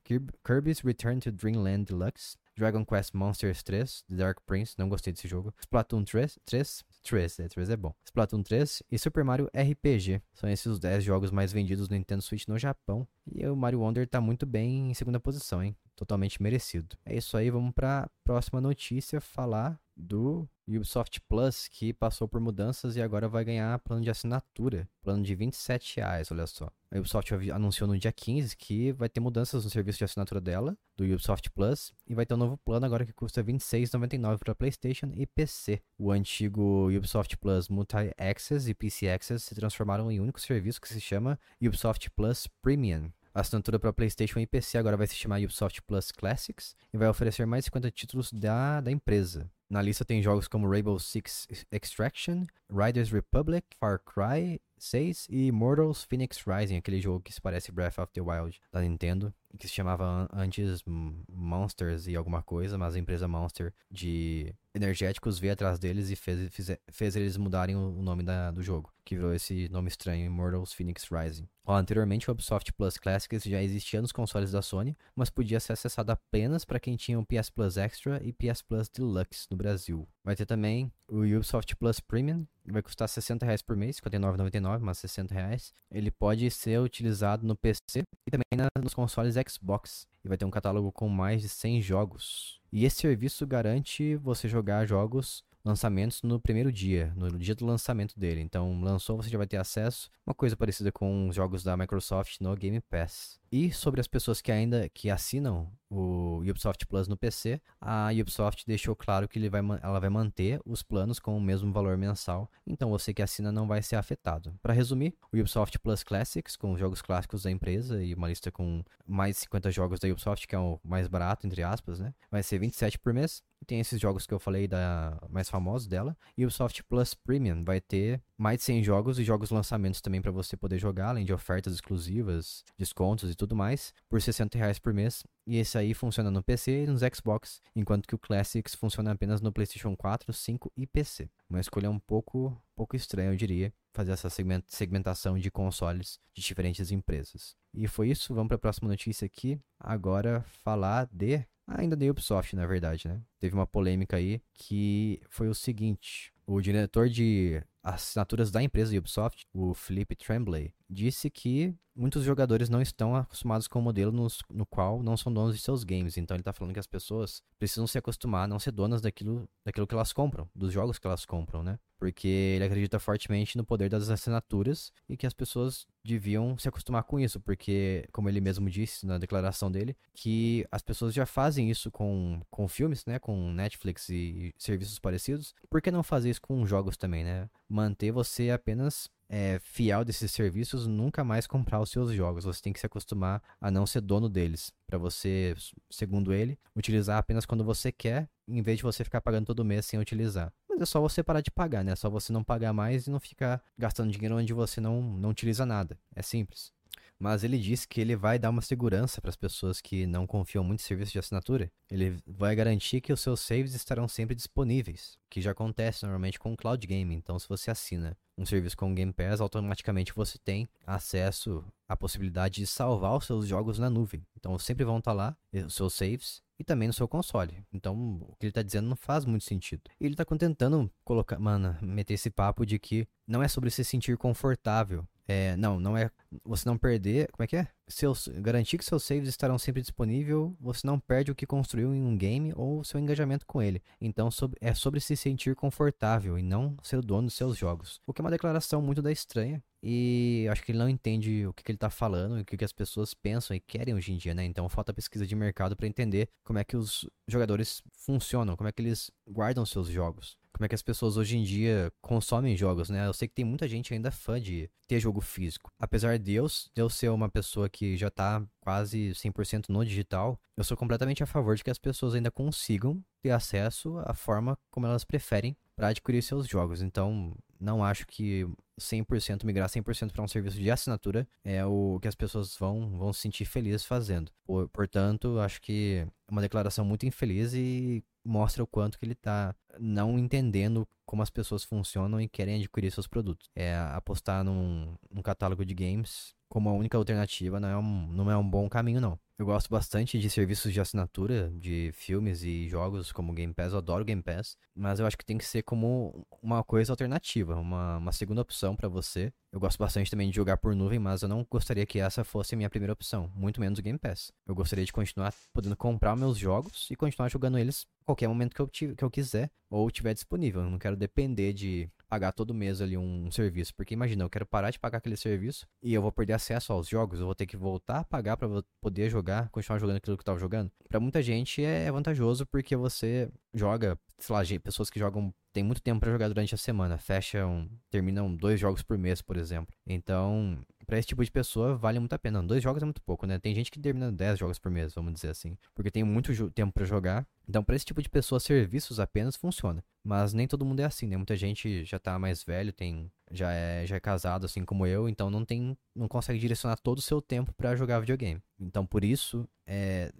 Kirby's Return to Dreamland Deluxe, Dragon Quest Monsters 3, The Dark Prince, não gostei desse jogo, Splatoon 3, 3 3, é, 3 é bom. Splatoon 3 e Super Mario RPG. São esses os 10 jogos mais vendidos no Nintendo Switch no Japão. E o Mario Wonder tá muito bem em segunda posição, hein? Totalmente merecido. É isso aí, vamos pra próxima notícia falar do Ubisoft Plus, que passou por mudanças e agora vai ganhar plano de assinatura. Plano de 27 reais, olha só. A Ubisoft anunciou no dia 15 que vai ter mudanças no serviço de assinatura dela, do Ubisoft Plus, e vai ter um novo plano agora que custa R$ 26,99 para PlayStation e PC. O antigo Ubisoft Plus Multi-Access e PC Access se transformaram em um único serviço que se chama Ubisoft Plus Premium. A assinatura para PlayStation e PC agora vai se chamar Ubisoft Plus Classics e vai oferecer mais 50 títulos da, da empresa. Na lista tem jogos como Rainbow Six Extraction, Riders Republic, Far Cry 6 e Immortals Phoenix Rising, aquele jogo que se parece Breath of the Wild da Nintendo, que se chamava antes Monsters e alguma coisa, mas a empresa Monster de energéticos veio atrás deles e fez, fez, fez eles mudarem o nome da, do jogo, que virou esse nome estranho, Immortals Phoenix Rising. Ó, anteriormente, o Ubisoft Plus Classics já existia nos consoles da Sony, mas podia ser acessado apenas para quem tinha o PS Plus Extra e PS Plus Deluxe no Brasil. Vai ter também o Ubisoft Plus Premium, vai custar 60 reais por mês, 59,99, mas 60 reais. Ele pode ser utilizado no PC e também na, nos consoles Xbox. E vai ter um catálogo com mais de 100 jogos. E esse serviço garante você jogar jogos lançamentos no primeiro dia, no dia do lançamento dele. Então, lançou, você já vai ter acesso, uma coisa parecida com os jogos da Microsoft no Game Pass. E sobre as pessoas que ainda que assinam o Ubisoft Plus no PC, a Ubisoft deixou claro que vai, ela vai manter os planos com o mesmo valor mensal, então você que assina não vai ser afetado. Para resumir, o Ubisoft Plus Classics, com os jogos clássicos da empresa e uma lista com mais de 50 jogos da Ubisoft, que é o mais barato, entre aspas, né? Vai ser 27 por mês. Tem esses jogos que eu falei da mais famosos dela. E o Ubisoft Plus Premium vai ter mais de 100 jogos e jogos lançamentos também para você poder jogar, além de ofertas exclusivas, descontos e tudo mais, por 60 reais por mês. E esse aí funciona no PC e nos Xbox, enquanto que o Classics funciona apenas no PlayStation 4, 5 e PC. Uma escolha um pouco, pouco estranha, eu diria, fazer essa segmentação de consoles de diferentes empresas. E foi isso, vamos para a próxima notícia aqui. Agora falar de ainda da Ubisoft, na verdade, né? Teve uma polêmica aí que foi o seguinte: o diretor de assinaturas da empresa Ubisoft, o Philippe Tremblay, disse que muitos jogadores não estão acostumados com o modelo nos, no qual não são donos de seus games. Então ele está falando que as pessoas precisam se acostumar a não ser donas daquilo, daquilo que elas compram, dos jogos que elas compram, né? Porque ele acredita fortemente no poder das assinaturas e que as pessoas deviam se acostumar com isso, porque, como ele mesmo disse na declaração dele, que as pessoas já fazem isso com, com filmes, né? Com Netflix e serviços parecidos. Por que não fazer isso com jogos também, né? Manter você apenas é, fiel desses serviços, nunca mais comprar os seus jogos. Você tem que se acostumar a não ser dono deles. Para você, segundo ele, utilizar apenas quando você quer, em vez de você ficar pagando todo mês sem utilizar. Mas é só você parar de pagar, né? É só você não pagar mais e não ficar gastando dinheiro onde você não, não utiliza nada. É simples. Mas ele disse que ele vai dar uma segurança para as pessoas que não confiam muito em serviço de assinatura. Ele vai garantir que os seus saves estarão sempre disponíveis, que já acontece normalmente com o Cloud Game. Então, se você assina um serviço com o Game Pass, automaticamente você tem acesso à possibilidade de salvar os seus jogos na nuvem. Então, sempre vão estar lá os seus saves e também no seu console. Então, o que ele está dizendo não faz muito sentido. E ele está tentando colocar, mano, meter esse papo de que não é sobre se sentir confortável é, não, não é. Você não perder. Como é que é? Seus, garantir que seus saves estarão sempre disponíveis, você não perde o que construiu em um game ou seu engajamento com ele. Então sobre, é sobre se sentir confortável e não ser o dono dos seus jogos. O que é uma declaração muito da estranha. E acho que ele não entende o que, que ele está falando e o que, que as pessoas pensam e querem hoje em dia, né? Então falta pesquisa de mercado para entender como é que os jogadores funcionam, como é que eles guardam seus jogos como é que as pessoas hoje em dia consomem jogos, né? Eu sei que tem muita gente ainda fã de ter jogo físico. Apesar de eu, de eu ser uma pessoa que já tá quase 100% no digital, eu sou completamente a favor de que as pessoas ainda consigam ter acesso à forma como elas preferem para adquirir seus jogos. Então, não acho que 100% migrar 100% para um serviço de assinatura é o que as pessoas vão, vão se sentir felizes fazendo. Por, portanto, acho que é uma declaração muito infeliz e mostra o quanto que ele está não entendendo como as pessoas funcionam e querem adquirir seus produtos. É apostar num, num catálogo de games como a única alternativa não é, um, não é um bom caminho, não. Eu gosto bastante de serviços de assinatura de filmes e jogos como Game Pass, eu adoro Game Pass, mas eu acho que tem que ser como uma coisa alternativa, uma, uma segunda opção para você Eu gosto bastante também de jogar por nuvem, mas eu não gostaria que essa fosse a minha primeira opção, muito menos o Game Pass. Eu gostaria de continuar podendo comprar meus jogos e continuar jogando eles a qualquer momento que eu, que eu quiser ou tiver disponível. Eu não quero depender de pagar todo mês ali um serviço. Porque imagina, eu quero parar de pagar aquele serviço e eu vou perder acesso aos jogos, eu vou ter que voltar a pagar para poder jogar, continuar jogando aquilo que eu tava jogando. Para muita gente é vantajoso porque você joga, sei lá, pessoas que jogam tem muito tempo para jogar durante a semana, fecham, terminam dois jogos por mês, por exemplo. Então, para esse tipo de pessoa vale muito a pena. dois jogos é muito pouco, né? Tem gente que termina 10 jogos por mês, vamos dizer assim, porque tem muito tempo para jogar. Então, para esse tipo de pessoa, serviços apenas funciona. Mas nem todo mundo é assim, né? Muita gente já tá mais velho, tem já é, já é casado assim como eu, então não tem não consegue direcionar todo o seu tempo para jogar videogame. Então, por isso, é,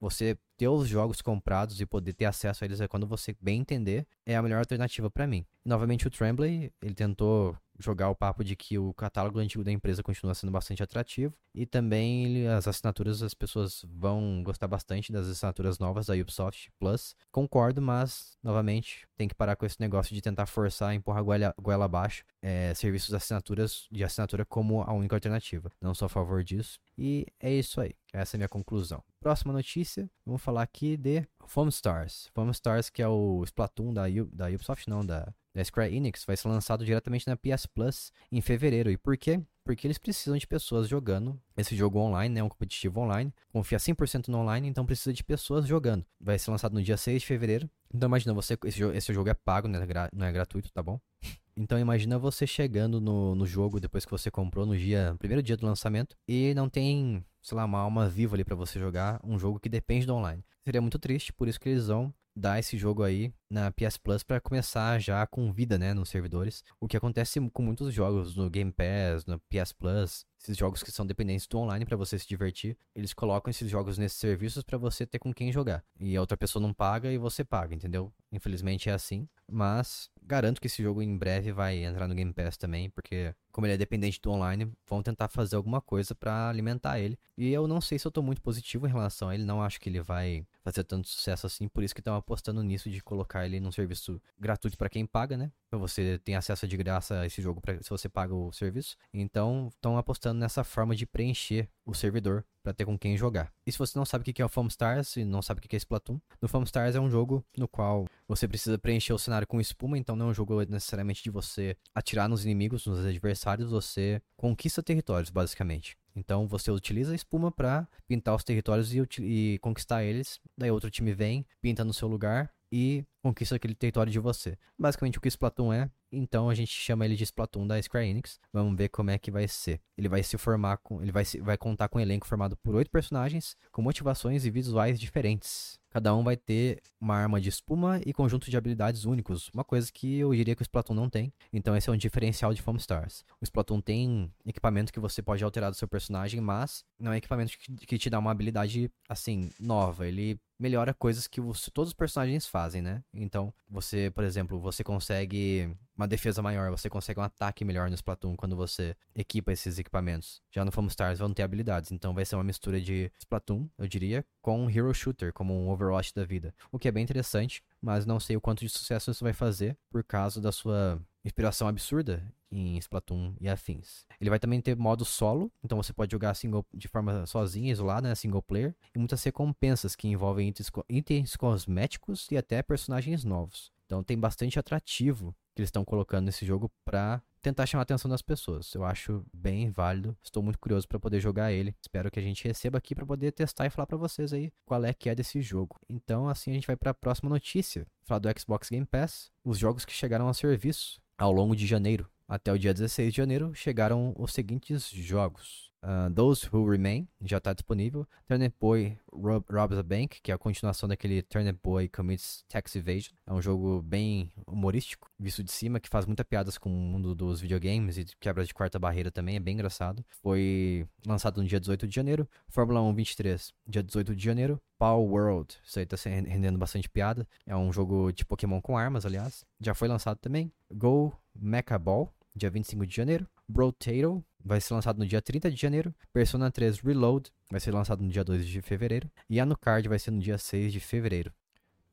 você ter os jogos comprados e poder ter acesso a eles é quando você bem entender, é a melhor alternativa para mim. Novamente o Tremblay, ele tentou jogar o papo de que o catálogo antigo da empresa continua sendo bastante atrativo e também as assinaturas as pessoas vão gostar bastante das assinaturas novas da Ubisoft Plus. Concordo, mas novamente tem que parar com esse negócio de tentar forçar, empurrar goela, goela abaixo é, serviços de assinaturas de assinatura como a única alternativa. Não sou a favor disso. E é isso aí. Essa é a minha conclusão. Próxima notícia, vamos falar aqui de Foam Stars. Foam Stars, que é o Splatoon da, U, da Ubisoft, não, da, da Square Enix, vai ser lançado diretamente na PS Plus em fevereiro. E por quê? Porque eles precisam de pessoas jogando esse jogo online, né? Um competitivo online. Confia 100% no online, então precisa de pessoas jogando. Vai ser lançado no dia 6 de fevereiro. Então imagina, você, esse, jogo, esse jogo é pago, né? Não é gratuito, tá bom? Então imagina você chegando no, no jogo depois que você comprou no dia, primeiro dia do lançamento e não tem, sei lá, uma alma viva ali para você jogar um jogo que depende do online. Seria muito triste, por isso que eles vão dar esse jogo aí na PS Plus para começar já com vida, né, nos servidores. O que acontece com muitos jogos no Game Pass, no PS Plus, esses jogos que são dependentes do online para você se divertir, eles colocam esses jogos nesses serviços para você ter com quem jogar. E a outra pessoa não paga e você paga, entendeu? Infelizmente é assim, mas garanto que esse jogo em breve vai entrar no Game Pass também, porque como ele é dependente do online, vão tentar fazer alguma coisa para alimentar ele. E eu não sei se eu tô muito positivo em relação a ele, não acho que ele vai fazer tanto sucesso assim, por isso que estão apostando nisso de colocar ele num serviço gratuito para quem paga, né? Você tem acesso de graça a esse jogo pra, se você paga o serviço. Então, estão apostando nessa forma de preencher o servidor para ter com quem jogar. E se você não sabe o que é o Foam Stars e não sabe o que é Splatoon, no Foam Stars é um jogo no qual você precisa preencher o cenário com espuma, então não é um jogo necessariamente de você atirar nos inimigos, nos adversários, você conquista territórios, basicamente. Então você utiliza a espuma para pintar os territórios e, e, conquistar eles. Daí outro time vem, pinta no seu lugar e conquista aquele território de você. Basicamente o que Splatoon é, então a gente chama ele de Splatoon da Square Enix. Vamos ver como é que vai ser. Ele vai se formar com, ele vai, se, vai contar com um elenco formado por oito personagens com motivações e visuais diferentes. Cada um vai ter uma arma de espuma e conjunto de habilidades únicos, uma coisa que eu diria que o Splatoon não tem. Então esse é um diferencial de Foam Stars. O Splatoon tem equipamento que você pode alterar do seu personagem, mas não é equipamento que, que te dá uma habilidade assim nova. Ele melhora coisas que todos os personagens fazem, né? Então, você, por exemplo, você consegue uma defesa maior, você consegue um ataque melhor no Splatoon quando você equipa esses equipamentos. Já no Foam Stars vão ter habilidades, então vai ser uma mistura de Splatoon, eu diria, com um Hero Shooter, como um Overwatch da vida. O que é bem interessante, mas não sei o quanto de sucesso isso vai fazer por causa da sua inspiração absurda em Splatoon e afins. Ele vai também ter modo solo, então você pode jogar single, de forma sozinha, isolada, né, single player, e muitas recompensas que envolvem itens, itens cosméticos e até personagens novos. Então tem bastante atrativo que eles estão colocando nesse jogo para tentar chamar a atenção das pessoas. Eu acho bem válido. Estou muito curioso para poder jogar ele. Espero que a gente receba aqui para poder testar e falar para vocês aí qual é que é desse jogo. Então, assim a gente vai para a próxima notícia. Falar do Xbox Game Pass, os jogos que chegaram ao serviço ao longo de janeiro. Até o dia 16 de janeiro chegaram os seguintes jogos: Uh, Those Who Remain já está disponível. Turnip Boy Rob, Robs a Bank, que é a continuação daquele Turnip Boy Commits Tax Evasion. É um jogo bem humorístico, visto de cima, que faz muita piadas com o mundo dos videogames e quebra de quarta barreira também, é bem engraçado. Foi lançado no dia 18 de janeiro. Fórmula 1 23, dia 18 de janeiro. Power World, isso aí tá rendendo bastante piada. É um jogo de Pokémon com armas, aliás. Já foi lançado também. Go Mecha Ball, dia 25 de janeiro. Brotato, vai ser lançado no dia 30 de janeiro. Persona 3 Reload vai ser lançado no dia 2 de fevereiro. E Anucard vai ser no dia 6 de fevereiro.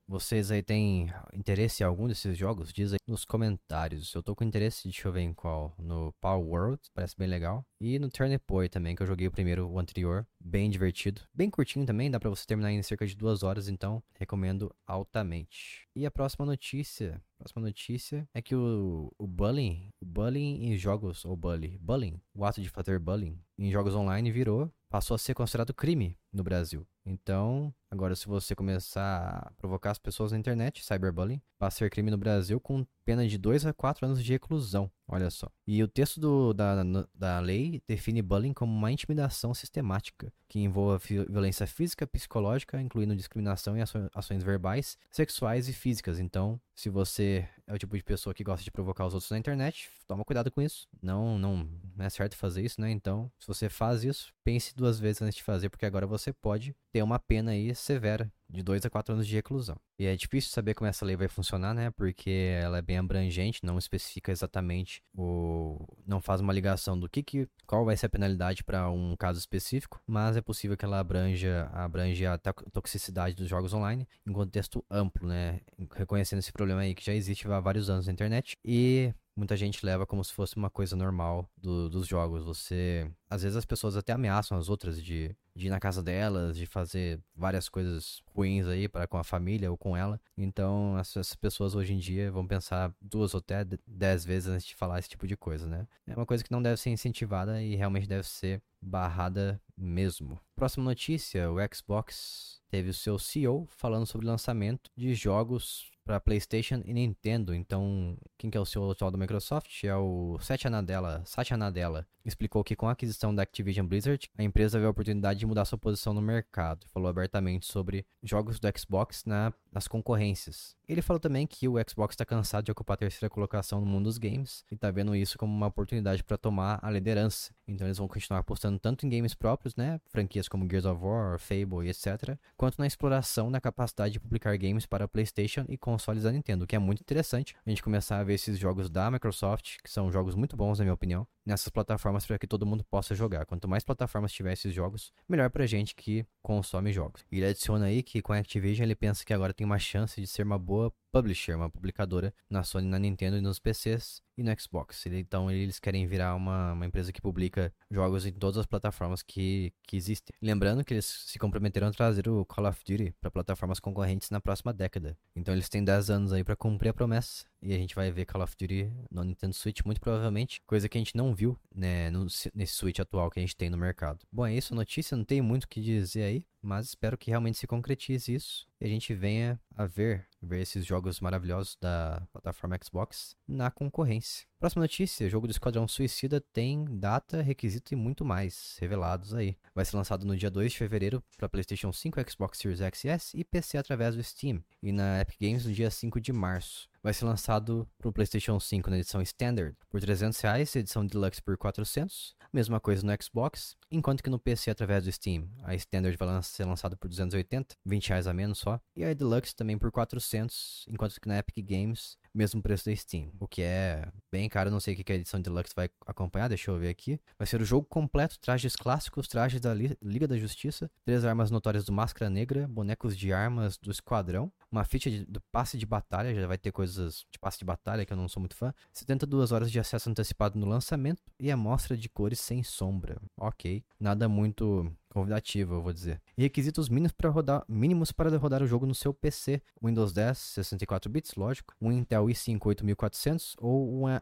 Vocês aí têm interesse em algum desses jogos? Diz aí nos comentários. Eu tô com interesse, deixa eu ver em qual. No Power World, parece bem legal. E no Turnipoi também, que eu joguei o primeiro, o anterior. Bem divertido. Bem curtinho também, dá pra você terminar em cerca de duas horas, então recomendo altamente. E a próxima notícia. Próxima notícia é que o, o bullying, o bullying em jogos, ou bullying, bullying, o ato de fazer bullying em jogos online virou, passou a ser considerado crime no Brasil. Então, agora se você começar a provocar as pessoas na internet, cyberbullying, passa a ser crime no Brasil com pena de 2 a 4 anos de reclusão. Olha só. E o texto do, da, da lei define bullying como uma intimidação sistemática que envolva violência física, psicológica, incluindo discriminação e ações verbais, sexuais e físicas. Então, se você é o tipo de pessoa que gosta de provocar os outros na internet, toma cuidado com isso. Não, não, não é certo fazer isso, né? Então, se você faz isso, pense duas vezes antes de fazer, porque agora você pode ter uma pena aí severa de 2 a 4 anos de reclusão. E é difícil saber como essa lei vai funcionar, né? Porque ela é bem abrangente, não especifica exatamente o não faz uma ligação do que, que qual vai ser a penalidade para um caso específico, mas é possível que ela abranja abranja a toxicidade dos jogos online em contexto amplo, né? Reconhecendo esse problema aí que já existe há vários anos na internet e muita gente leva como se fosse uma coisa normal do, dos jogos. Você. Às vezes as pessoas até ameaçam as outras de, de ir na casa delas, de fazer várias coisas ruins aí para com a família ou com ela. Então essas pessoas hoje em dia vão pensar duas ou até dez vezes antes de falar esse tipo de coisa, né? É uma coisa que não deve ser incentivada e realmente deve ser barrada mesmo. Próxima notícia: o Xbox teve o seu CEO falando sobre o lançamento de jogos para PlayStation e Nintendo. Então, quem que é o CEO atual da Microsoft? É o Satya Nadella. Satya Nadella explicou que com a aquisição da Activision Blizzard, a empresa viu a oportunidade de mudar sua posição no mercado. Falou abertamente sobre jogos do Xbox na, nas concorrências. Ele falou também que o Xbox está cansado de ocupar a terceira colocação no mundo dos games e está vendo isso como uma oportunidade para tomar a liderança. Então eles vão continuar apostando tanto em games próprios, né, franquias como Gears of War, Fable e etc, quanto na exploração da capacidade de publicar games para PlayStation e consoles da Nintendo, o que é muito interessante a gente começar a ver esses jogos da Microsoft, que são jogos muito bons na minha opinião, nessas plataformas para que todo mundo possa jogar. Quanto mais plataformas tiver esses jogos, melhor pra gente que consome jogos. E ele adiciona aí que com a Activision ele pensa que agora tem uma chance de ser uma boa publisher, uma publicadora na Sony, na Nintendo e nos PCs e no Xbox. Então eles querem virar uma, uma empresa que publica jogos em todas as plataformas que, que existem. Lembrando que eles se comprometeram a trazer o Call of Duty para plataformas concorrentes na próxima década. Então eles têm 10 anos aí para cumprir a promessa. E a gente vai ver Call of Duty no Nintendo Switch, muito provavelmente, coisa que a gente não viu né, no, nesse Switch atual que a gente tem no mercado. Bom, é isso notícia, não tem muito o que dizer aí mas espero que realmente se concretize isso e a gente venha a ver, ver esses jogos maravilhosos da plataforma Xbox na concorrência. Próxima notícia: jogo do Esquadrão Suicida tem data, requisito e muito mais revelados aí. Vai ser lançado no dia 2 de fevereiro para PlayStation 5, Xbox Series X e S e PC através do Steam, e na Epic Games no dia 5 de março. Vai ser lançado para o PlayStation 5 na edição Standard por 300 reais, edição Deluxe por 400, mesma coisa no Xbox, enquanto que no PC através do Steam. A Standard vai ser lançada por 280, 20 reais a menos só, e a Deluxe também por 400, enquanto que na Epic Games mesmo preço da Steam, o que é bem caro, não sei o que a edição Deluxe vai acompanhar, deixa eu ver aqui. Vai ser o jogo completo, trajes clássicos, trajes da Liga da Justiça, três armas notórias do Máscara Negra, bonecos de armas do Esquadrão, uma ficha de, do passe de batalha, já vai ter coisas de passe de batalha que eu não sou muito fã, 72 horas de acesso antecipado no lançamento e amostra de cores sem sombra. Ok, nada muito convidativo, eu vou dizer. E requisitos mínimos para rodar, mínimos para rodar o jogo no seu PC: Windows 10, 64 bits, lógico, um Intel i5 8400 ou uma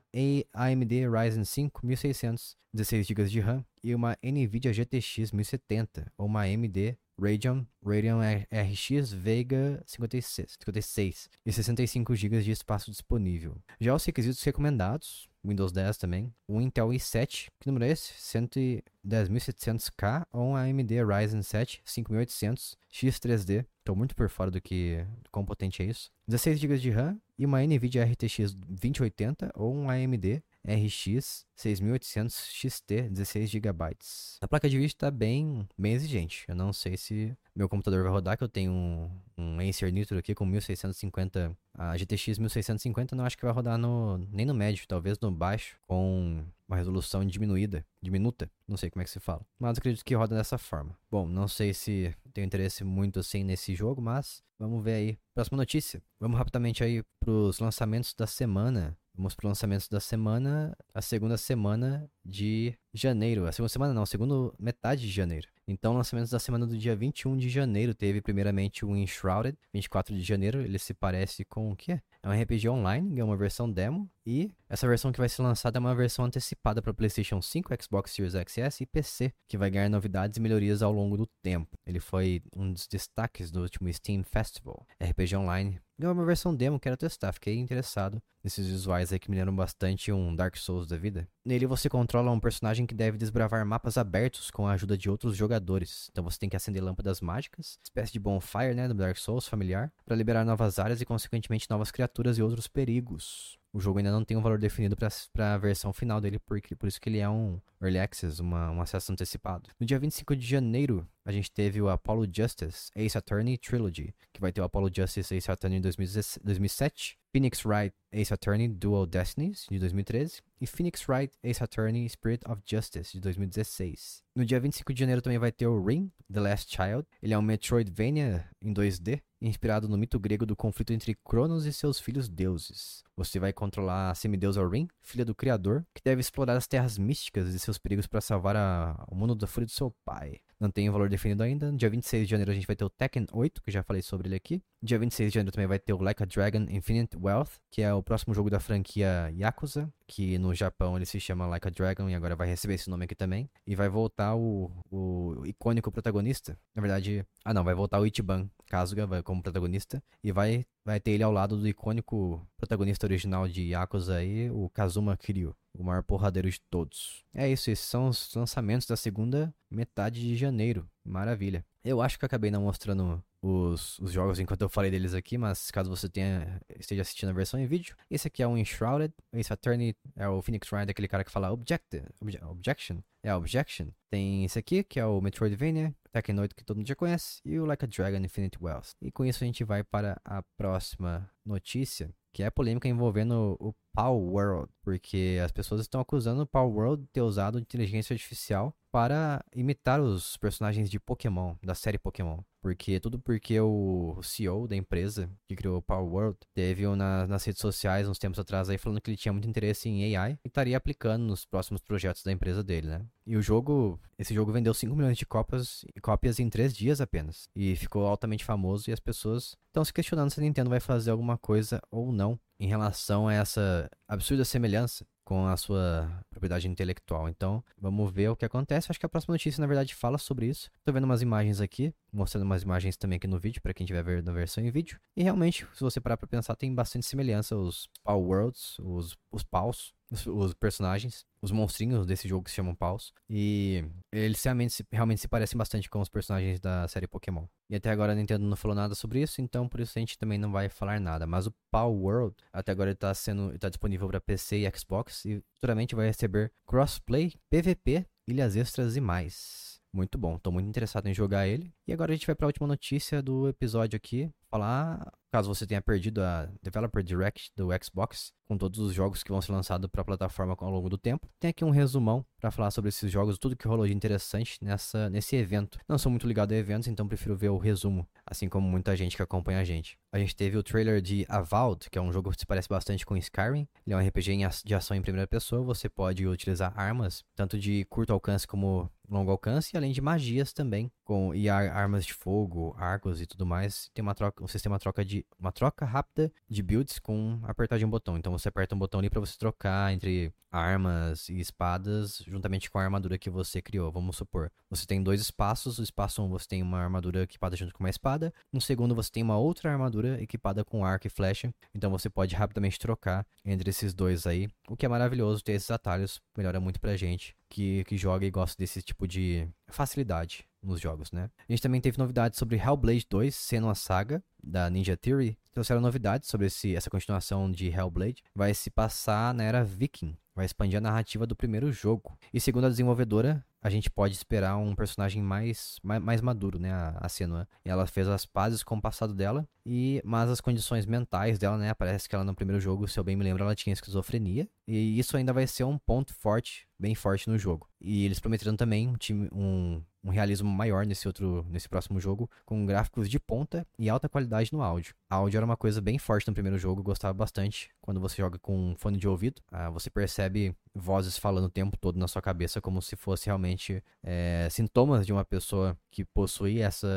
AMD Ryzen 5 1600, 16 GB de RAM. E uma Nvidia GTX 1070 ou uma AMD Radeon, Radeon RX Vega 56, 56 e 65 GB de espaço disponível. Já os requisitos recomendados, Windows 10 também, o Intel i7, que número é esse? 110.700K ou um AMD Ryzen 7 5800 X3D. Estou muito por fora do que do quão potente é isso. 16 GB de RAM e uma NVIDIA RTX 2080 ou um AMD RX 6800 XT 16 GB. A placa de vídeo está bem, bem exigente. Eu não sei se meu computador vai rodar, que eu tenho um, um Acer Nitro aqui com 1650, a GTX 1650 não acho que vai rodar no, nem no médio, talvez no baixo, com uma resolução diminuída, diminuta, não sei como é que se fala. Mas acredito que roda dessa forma. Bom, não sei se tenho interesse muito assim nesse jogo, mas vamos ver aí. Próxima notícia. Vamos rapidamente aí pros lançamentos da semana. Vamos para lançamentos da semana, a segunda semana de janeiro. A segunda semana não, a segunda metade de janeiro. Então, lançamentos da semana do dia 21 de janeiro teve primeiramente o Enshrouded, 24 de janeiro. Ele se parece com o quê? É um RPG online, é uma versão demo. E essa versão que vai ser lançada é uma versão antecipada para PlayStation 5, Xbox Series XS e PC, que vai ganhar novidades e melhorias ao longo do tempo. Ele foi um dos destaques do último Steam Festival. RPG online Ganhou uma versão demo, quero testar, fiquei interessado nesses visuais aí que me lembram bastante um Dark Souls da vida. Nele você controla um personagem que deve desbravar mapas abertos com a ajuda de outros jogadores. Então você tem que acender lâmpadas mágicas, espécie de bonfire, né, do Dark Souls familiar, para liberar novas áreas e consequentemente novas criaturas e outros perigos. O jogo ainda não tem um valor definido para a versão final dele, porque, por isso que ele é um Early Access, uma, um acesso antecipado. No dia 25 de janeiro, a gente teve o Apollo Justice Ace Attorney Trilogy, que vai ter o Apollo Justice Ace Attorney 2007, Phoenix Wright Ace Attorney Dual Destinies, de 2013, e Phoenix Wright Ace Attorney Spirit of Justice, de 2016. No dia 25 de janeiro também vai ter o Ring, The Last Child. Ele é um Metroidvania em 2D, inspirado no mito grego do conflito entre Cronos e seus filhos deuses. Você vai controlar a semideusa Rin, filha do Criador, que deve explorar as terras místicas e seus perigos para salvar a, o mundo da fúria do seu pai. Não tem um valor definido ainda. Dia 26 de janeiro a gente vai ter o Tekken 8, que já falei sobre ele aqui. Dia 26 de janeiro também vai ter o Like a Dragon Infinite Wealth, que é o próximo jogo da franquia Yakuza, que no Japão ele se chama Like a Dragon e agora vai receber esse nome aqui também. E vai voltar o, o icônico protagonista. Na verdade, ah não, vai voltar o Ichiban Kasuga vai como protagonista e vai vai ter ele ao lado do icônico protagonista original de Yakuza aí, o Kazuma Kiryu o maior porradeiro de todos. É isso, esses são os lançamentos da segunda metade de janeiro. Maravilha. Eu acho que eu acabei não mostrando os, os jogos enquanto eu falei deles aqui, mas caso você tenha, esteja assistindo a versão em vídeo, esse aqui é o Enshrouded, esse Attorney é o Phoenix Wright, aquele cara que fala obje, Objection, é Objection. Tem esse aqui, que é o Metroidvania, Tekken 8, que todo mundo já conhece, e o Like a Dragon Infinite Wells. E com isso a gente vai para a próxima notícia, que é a polêmica envolvendo o Power World, porque as pessoas estão acusando o Power World de ter usado inteligência artificial para imitar os personagens de Pokémon, da série Pokémon. Porque tudo porque o CEO da empresa que criou o Power World teve na, nas redes sociais uns tempos atrás aí falando que ele tinha muito interesse em AI e estaria aplicando nos próximos projetos da empresa dele, né? E o jogo, esse jogo vendeu 5 milhões de cópias, cópias em 3 dias apenas. E ficou altamente famoso e as pessoas estão se questionando se a Nintendo vai fazer alguma coisa ou não em relação a essa absurda semelhança com a sua propriedade intelectual. Então, vamos ver o que acontece. Acho que a próxima notícia, na verdade, fala sobre isso. Tô vendo umas imagens aqui, mostrando umas imagens também aqui no vídeo, para quem estiver vendo a versão em vídeo. E realmente, se você parar pra pensar, tem bastante semelhança os Power Worlds, os, os paus, os, os, personagens, os monstrinhos desse jogo que se chamam paus. E eles realmente, realmente se parecem bastante com os personagens da série Pokémon. E até agora a Nintendo não falou nada sobre isso, então por isso a gente também não vai falar nada. Mas o Power World, até agora ele tá sendo tá disponível para PC e Xbox e futuramente vai receber crossplay, PVP, ilhas extras e mais. Muito bom, tô muito interessado em jogar ele. E agora a gente vai para a última notícia do episódio aqui, falar Caso você tenha perdido a Developer Direct do Xbox, com todos os jogos que vão ser lançados para a plataforma ao longo do tempo, tem aqui um resumão para falar sobre esses jogos, tudo que rolou de interessante nessa, nesse evento. Não sou muito ligado a eventos, então prefiro ver o resumo, assim como muita gente que acompanha a gente. A gente teve o trailer de Avowed, que é um jogo que se parece bastante com Skyrim. Ele é um RPG de ação em primeira pessoa, você pode utilizar armas, tanto de curto alcance como longo alcance, além de magias também, com e armas de fogo, arcos e tudo mais. Tem uma troca, um sistema troca de uma troca rápida de builds com apertar de um botão. Então você aperta um botão ali para você trocar entre armas e espadas juntamente com a armadura que você criou. Vamos supor, você tem dois espaços, o espaço 1 um você tem uma armadura equipada junto com uma espada, no segundo você tem uma outra armadura equipada com arco e flecha, então você pode rapidamente trocar entre esses dois aí, o que é maravilhoso ter esses atalhos, melhora muito pra gente que, que joga e gosta desse tipo de facilidade nos jogos, né? A gente também teve novidades sobre Hellblade 2, sendo uma saga da Ninja Theory. Trouxeram novidades sobre esse, essa continuação de Hellblade. Vai se passar na era Viking, vai expandir a narrativa do primeiro jogo. E segundo a desenvolvedora, a gente pode esperar um personagem mais, mais, mais maduro, né, a, a Senua. E ela fez as pazes com o passado dela, e mas as condições mentais dela, né, parece que ela no primeiro jogo, se eu bem me lembro, ela tinha esquizofrenia, e isso ainda vai ser um ponto forte, bem forte no jogo. E eles prometeram também um time, um um realismo maior nesse outro, nesse próximo jogo, com gráficos de ponta e alta qualidade no áudio. A áudio era uma coisa bem forte no primeiro jogo, gostava bastante. Quando você joga com um fone de ouvido, ah, você percebe vozes falando o tempo todo na sua cabeça, como se fosse realmente é, sintomas de uma pessoa que possui essa.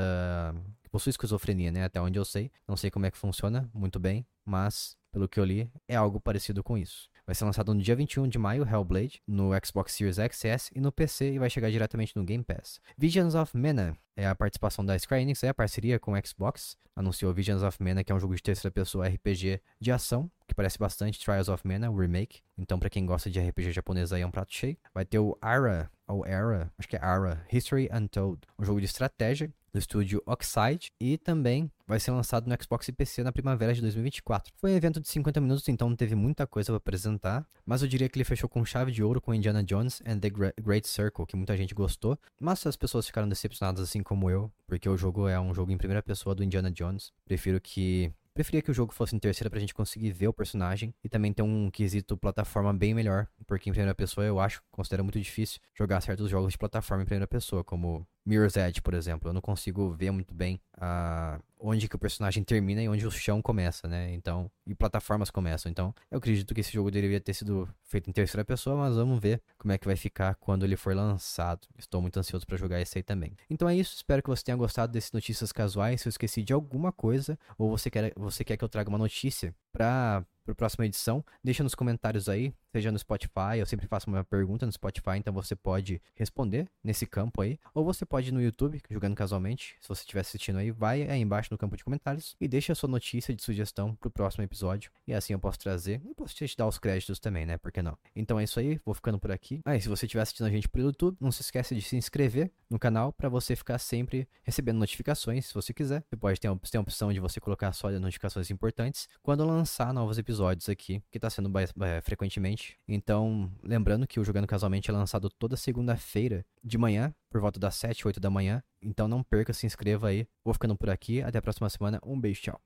que possui esquizofrenia, né? Até onde eu sei. Não sei como é que funciona muito bem, mas pelo que eu li, é algo parecido com isso. Vai ser lançado no dia 21 de maio, Hellblade, no Xbox Series X S e no PC e vai chegar diretamente no Game Pass. Visions of Mana é a participação da Square Enix, é a parceria com o Xbox. Anunciou Visions of Mana, que é um jogo de terceira pessoa RPG de ação, que parece bastante Trials of Mana, o remake. Então, para quem gosta de RPG japonês aí é um prato cheio. Vai ter o Ara, ou Era, acho que é Ara, History Untold, um jogo de estratégia do estúdio Oxide e também vai ser lançado no Xbox e PC na primavera de 2024. Foi um evento de 50 minutos, então não teve muita coisa para apresentar, mas eu diria que ele fechou com chave de ouro com Indiana Jones and the Great Circle, que muita gente gostou, mas as pessoas ficaram decepcionadas assim como eu, porque o jogo é um jogo em primeira pessoa do Indiana Jones. Prefiro que Preferia que o jogo fosse em terceira pra gente conseguir ver o personagem e também ter um quesito plataforma bem melhor, porque em primeira pessoa eu acho, considero muito difícil jogar certos jogos de plataforma em primeira pessoa, como Mirror's Edge, por exemplo. Eu não consigo ver muito bem a onde que o personagem termina e onde o chão começa, né? Então, e plataformas começam. Então, eu acredito que esse jogo deveria ter sido feito em terceira pessoa, mas vamos ver como é que vai ficar quando ele for lançado. Estou muito ansioso para jogar esse aí também. Então é isso, espero que você tenha gostado desses notícias casuais. Se eu esqueci de alguma coisa ou você quer, você quer que eu traga uma notícia para para a próxima edição. Deixa nos comentários aí, seja no Spotify, eu sempre faço uma pergunta no Spotify, então você pode responder nesse campo aí. Ou você pode ir no YouTube, jogando casualmente, se você estiver assistindo aí, vai aí embaixo no campo de comentários e deixa a sua notícia de sugestão para o próximo episódio. E assim eu posso trazer, e posso te dar os créditos também, né? Por que não? Então é isso aí, vou ficando por aqui. Ah, e se você estiver assistindo a gente pelo YouTube, não se esqueça de se inscrever no canal para você ficar sempre recebendo notificações, se você quiser. Você pode ter, ter a opção de você colocar só as notificações importantes quando lançar novos episódios episódios aqui, que está sendo é, frequentemente. Então, lembrando que o Jogando Casualmente é lançado toda segunda-feira de manhã, por volta das 7, 8 da manhã. Então não perca, se inscreva aí. Vou ficando por aqui. Até a próxima semana. Um beijo, tchau.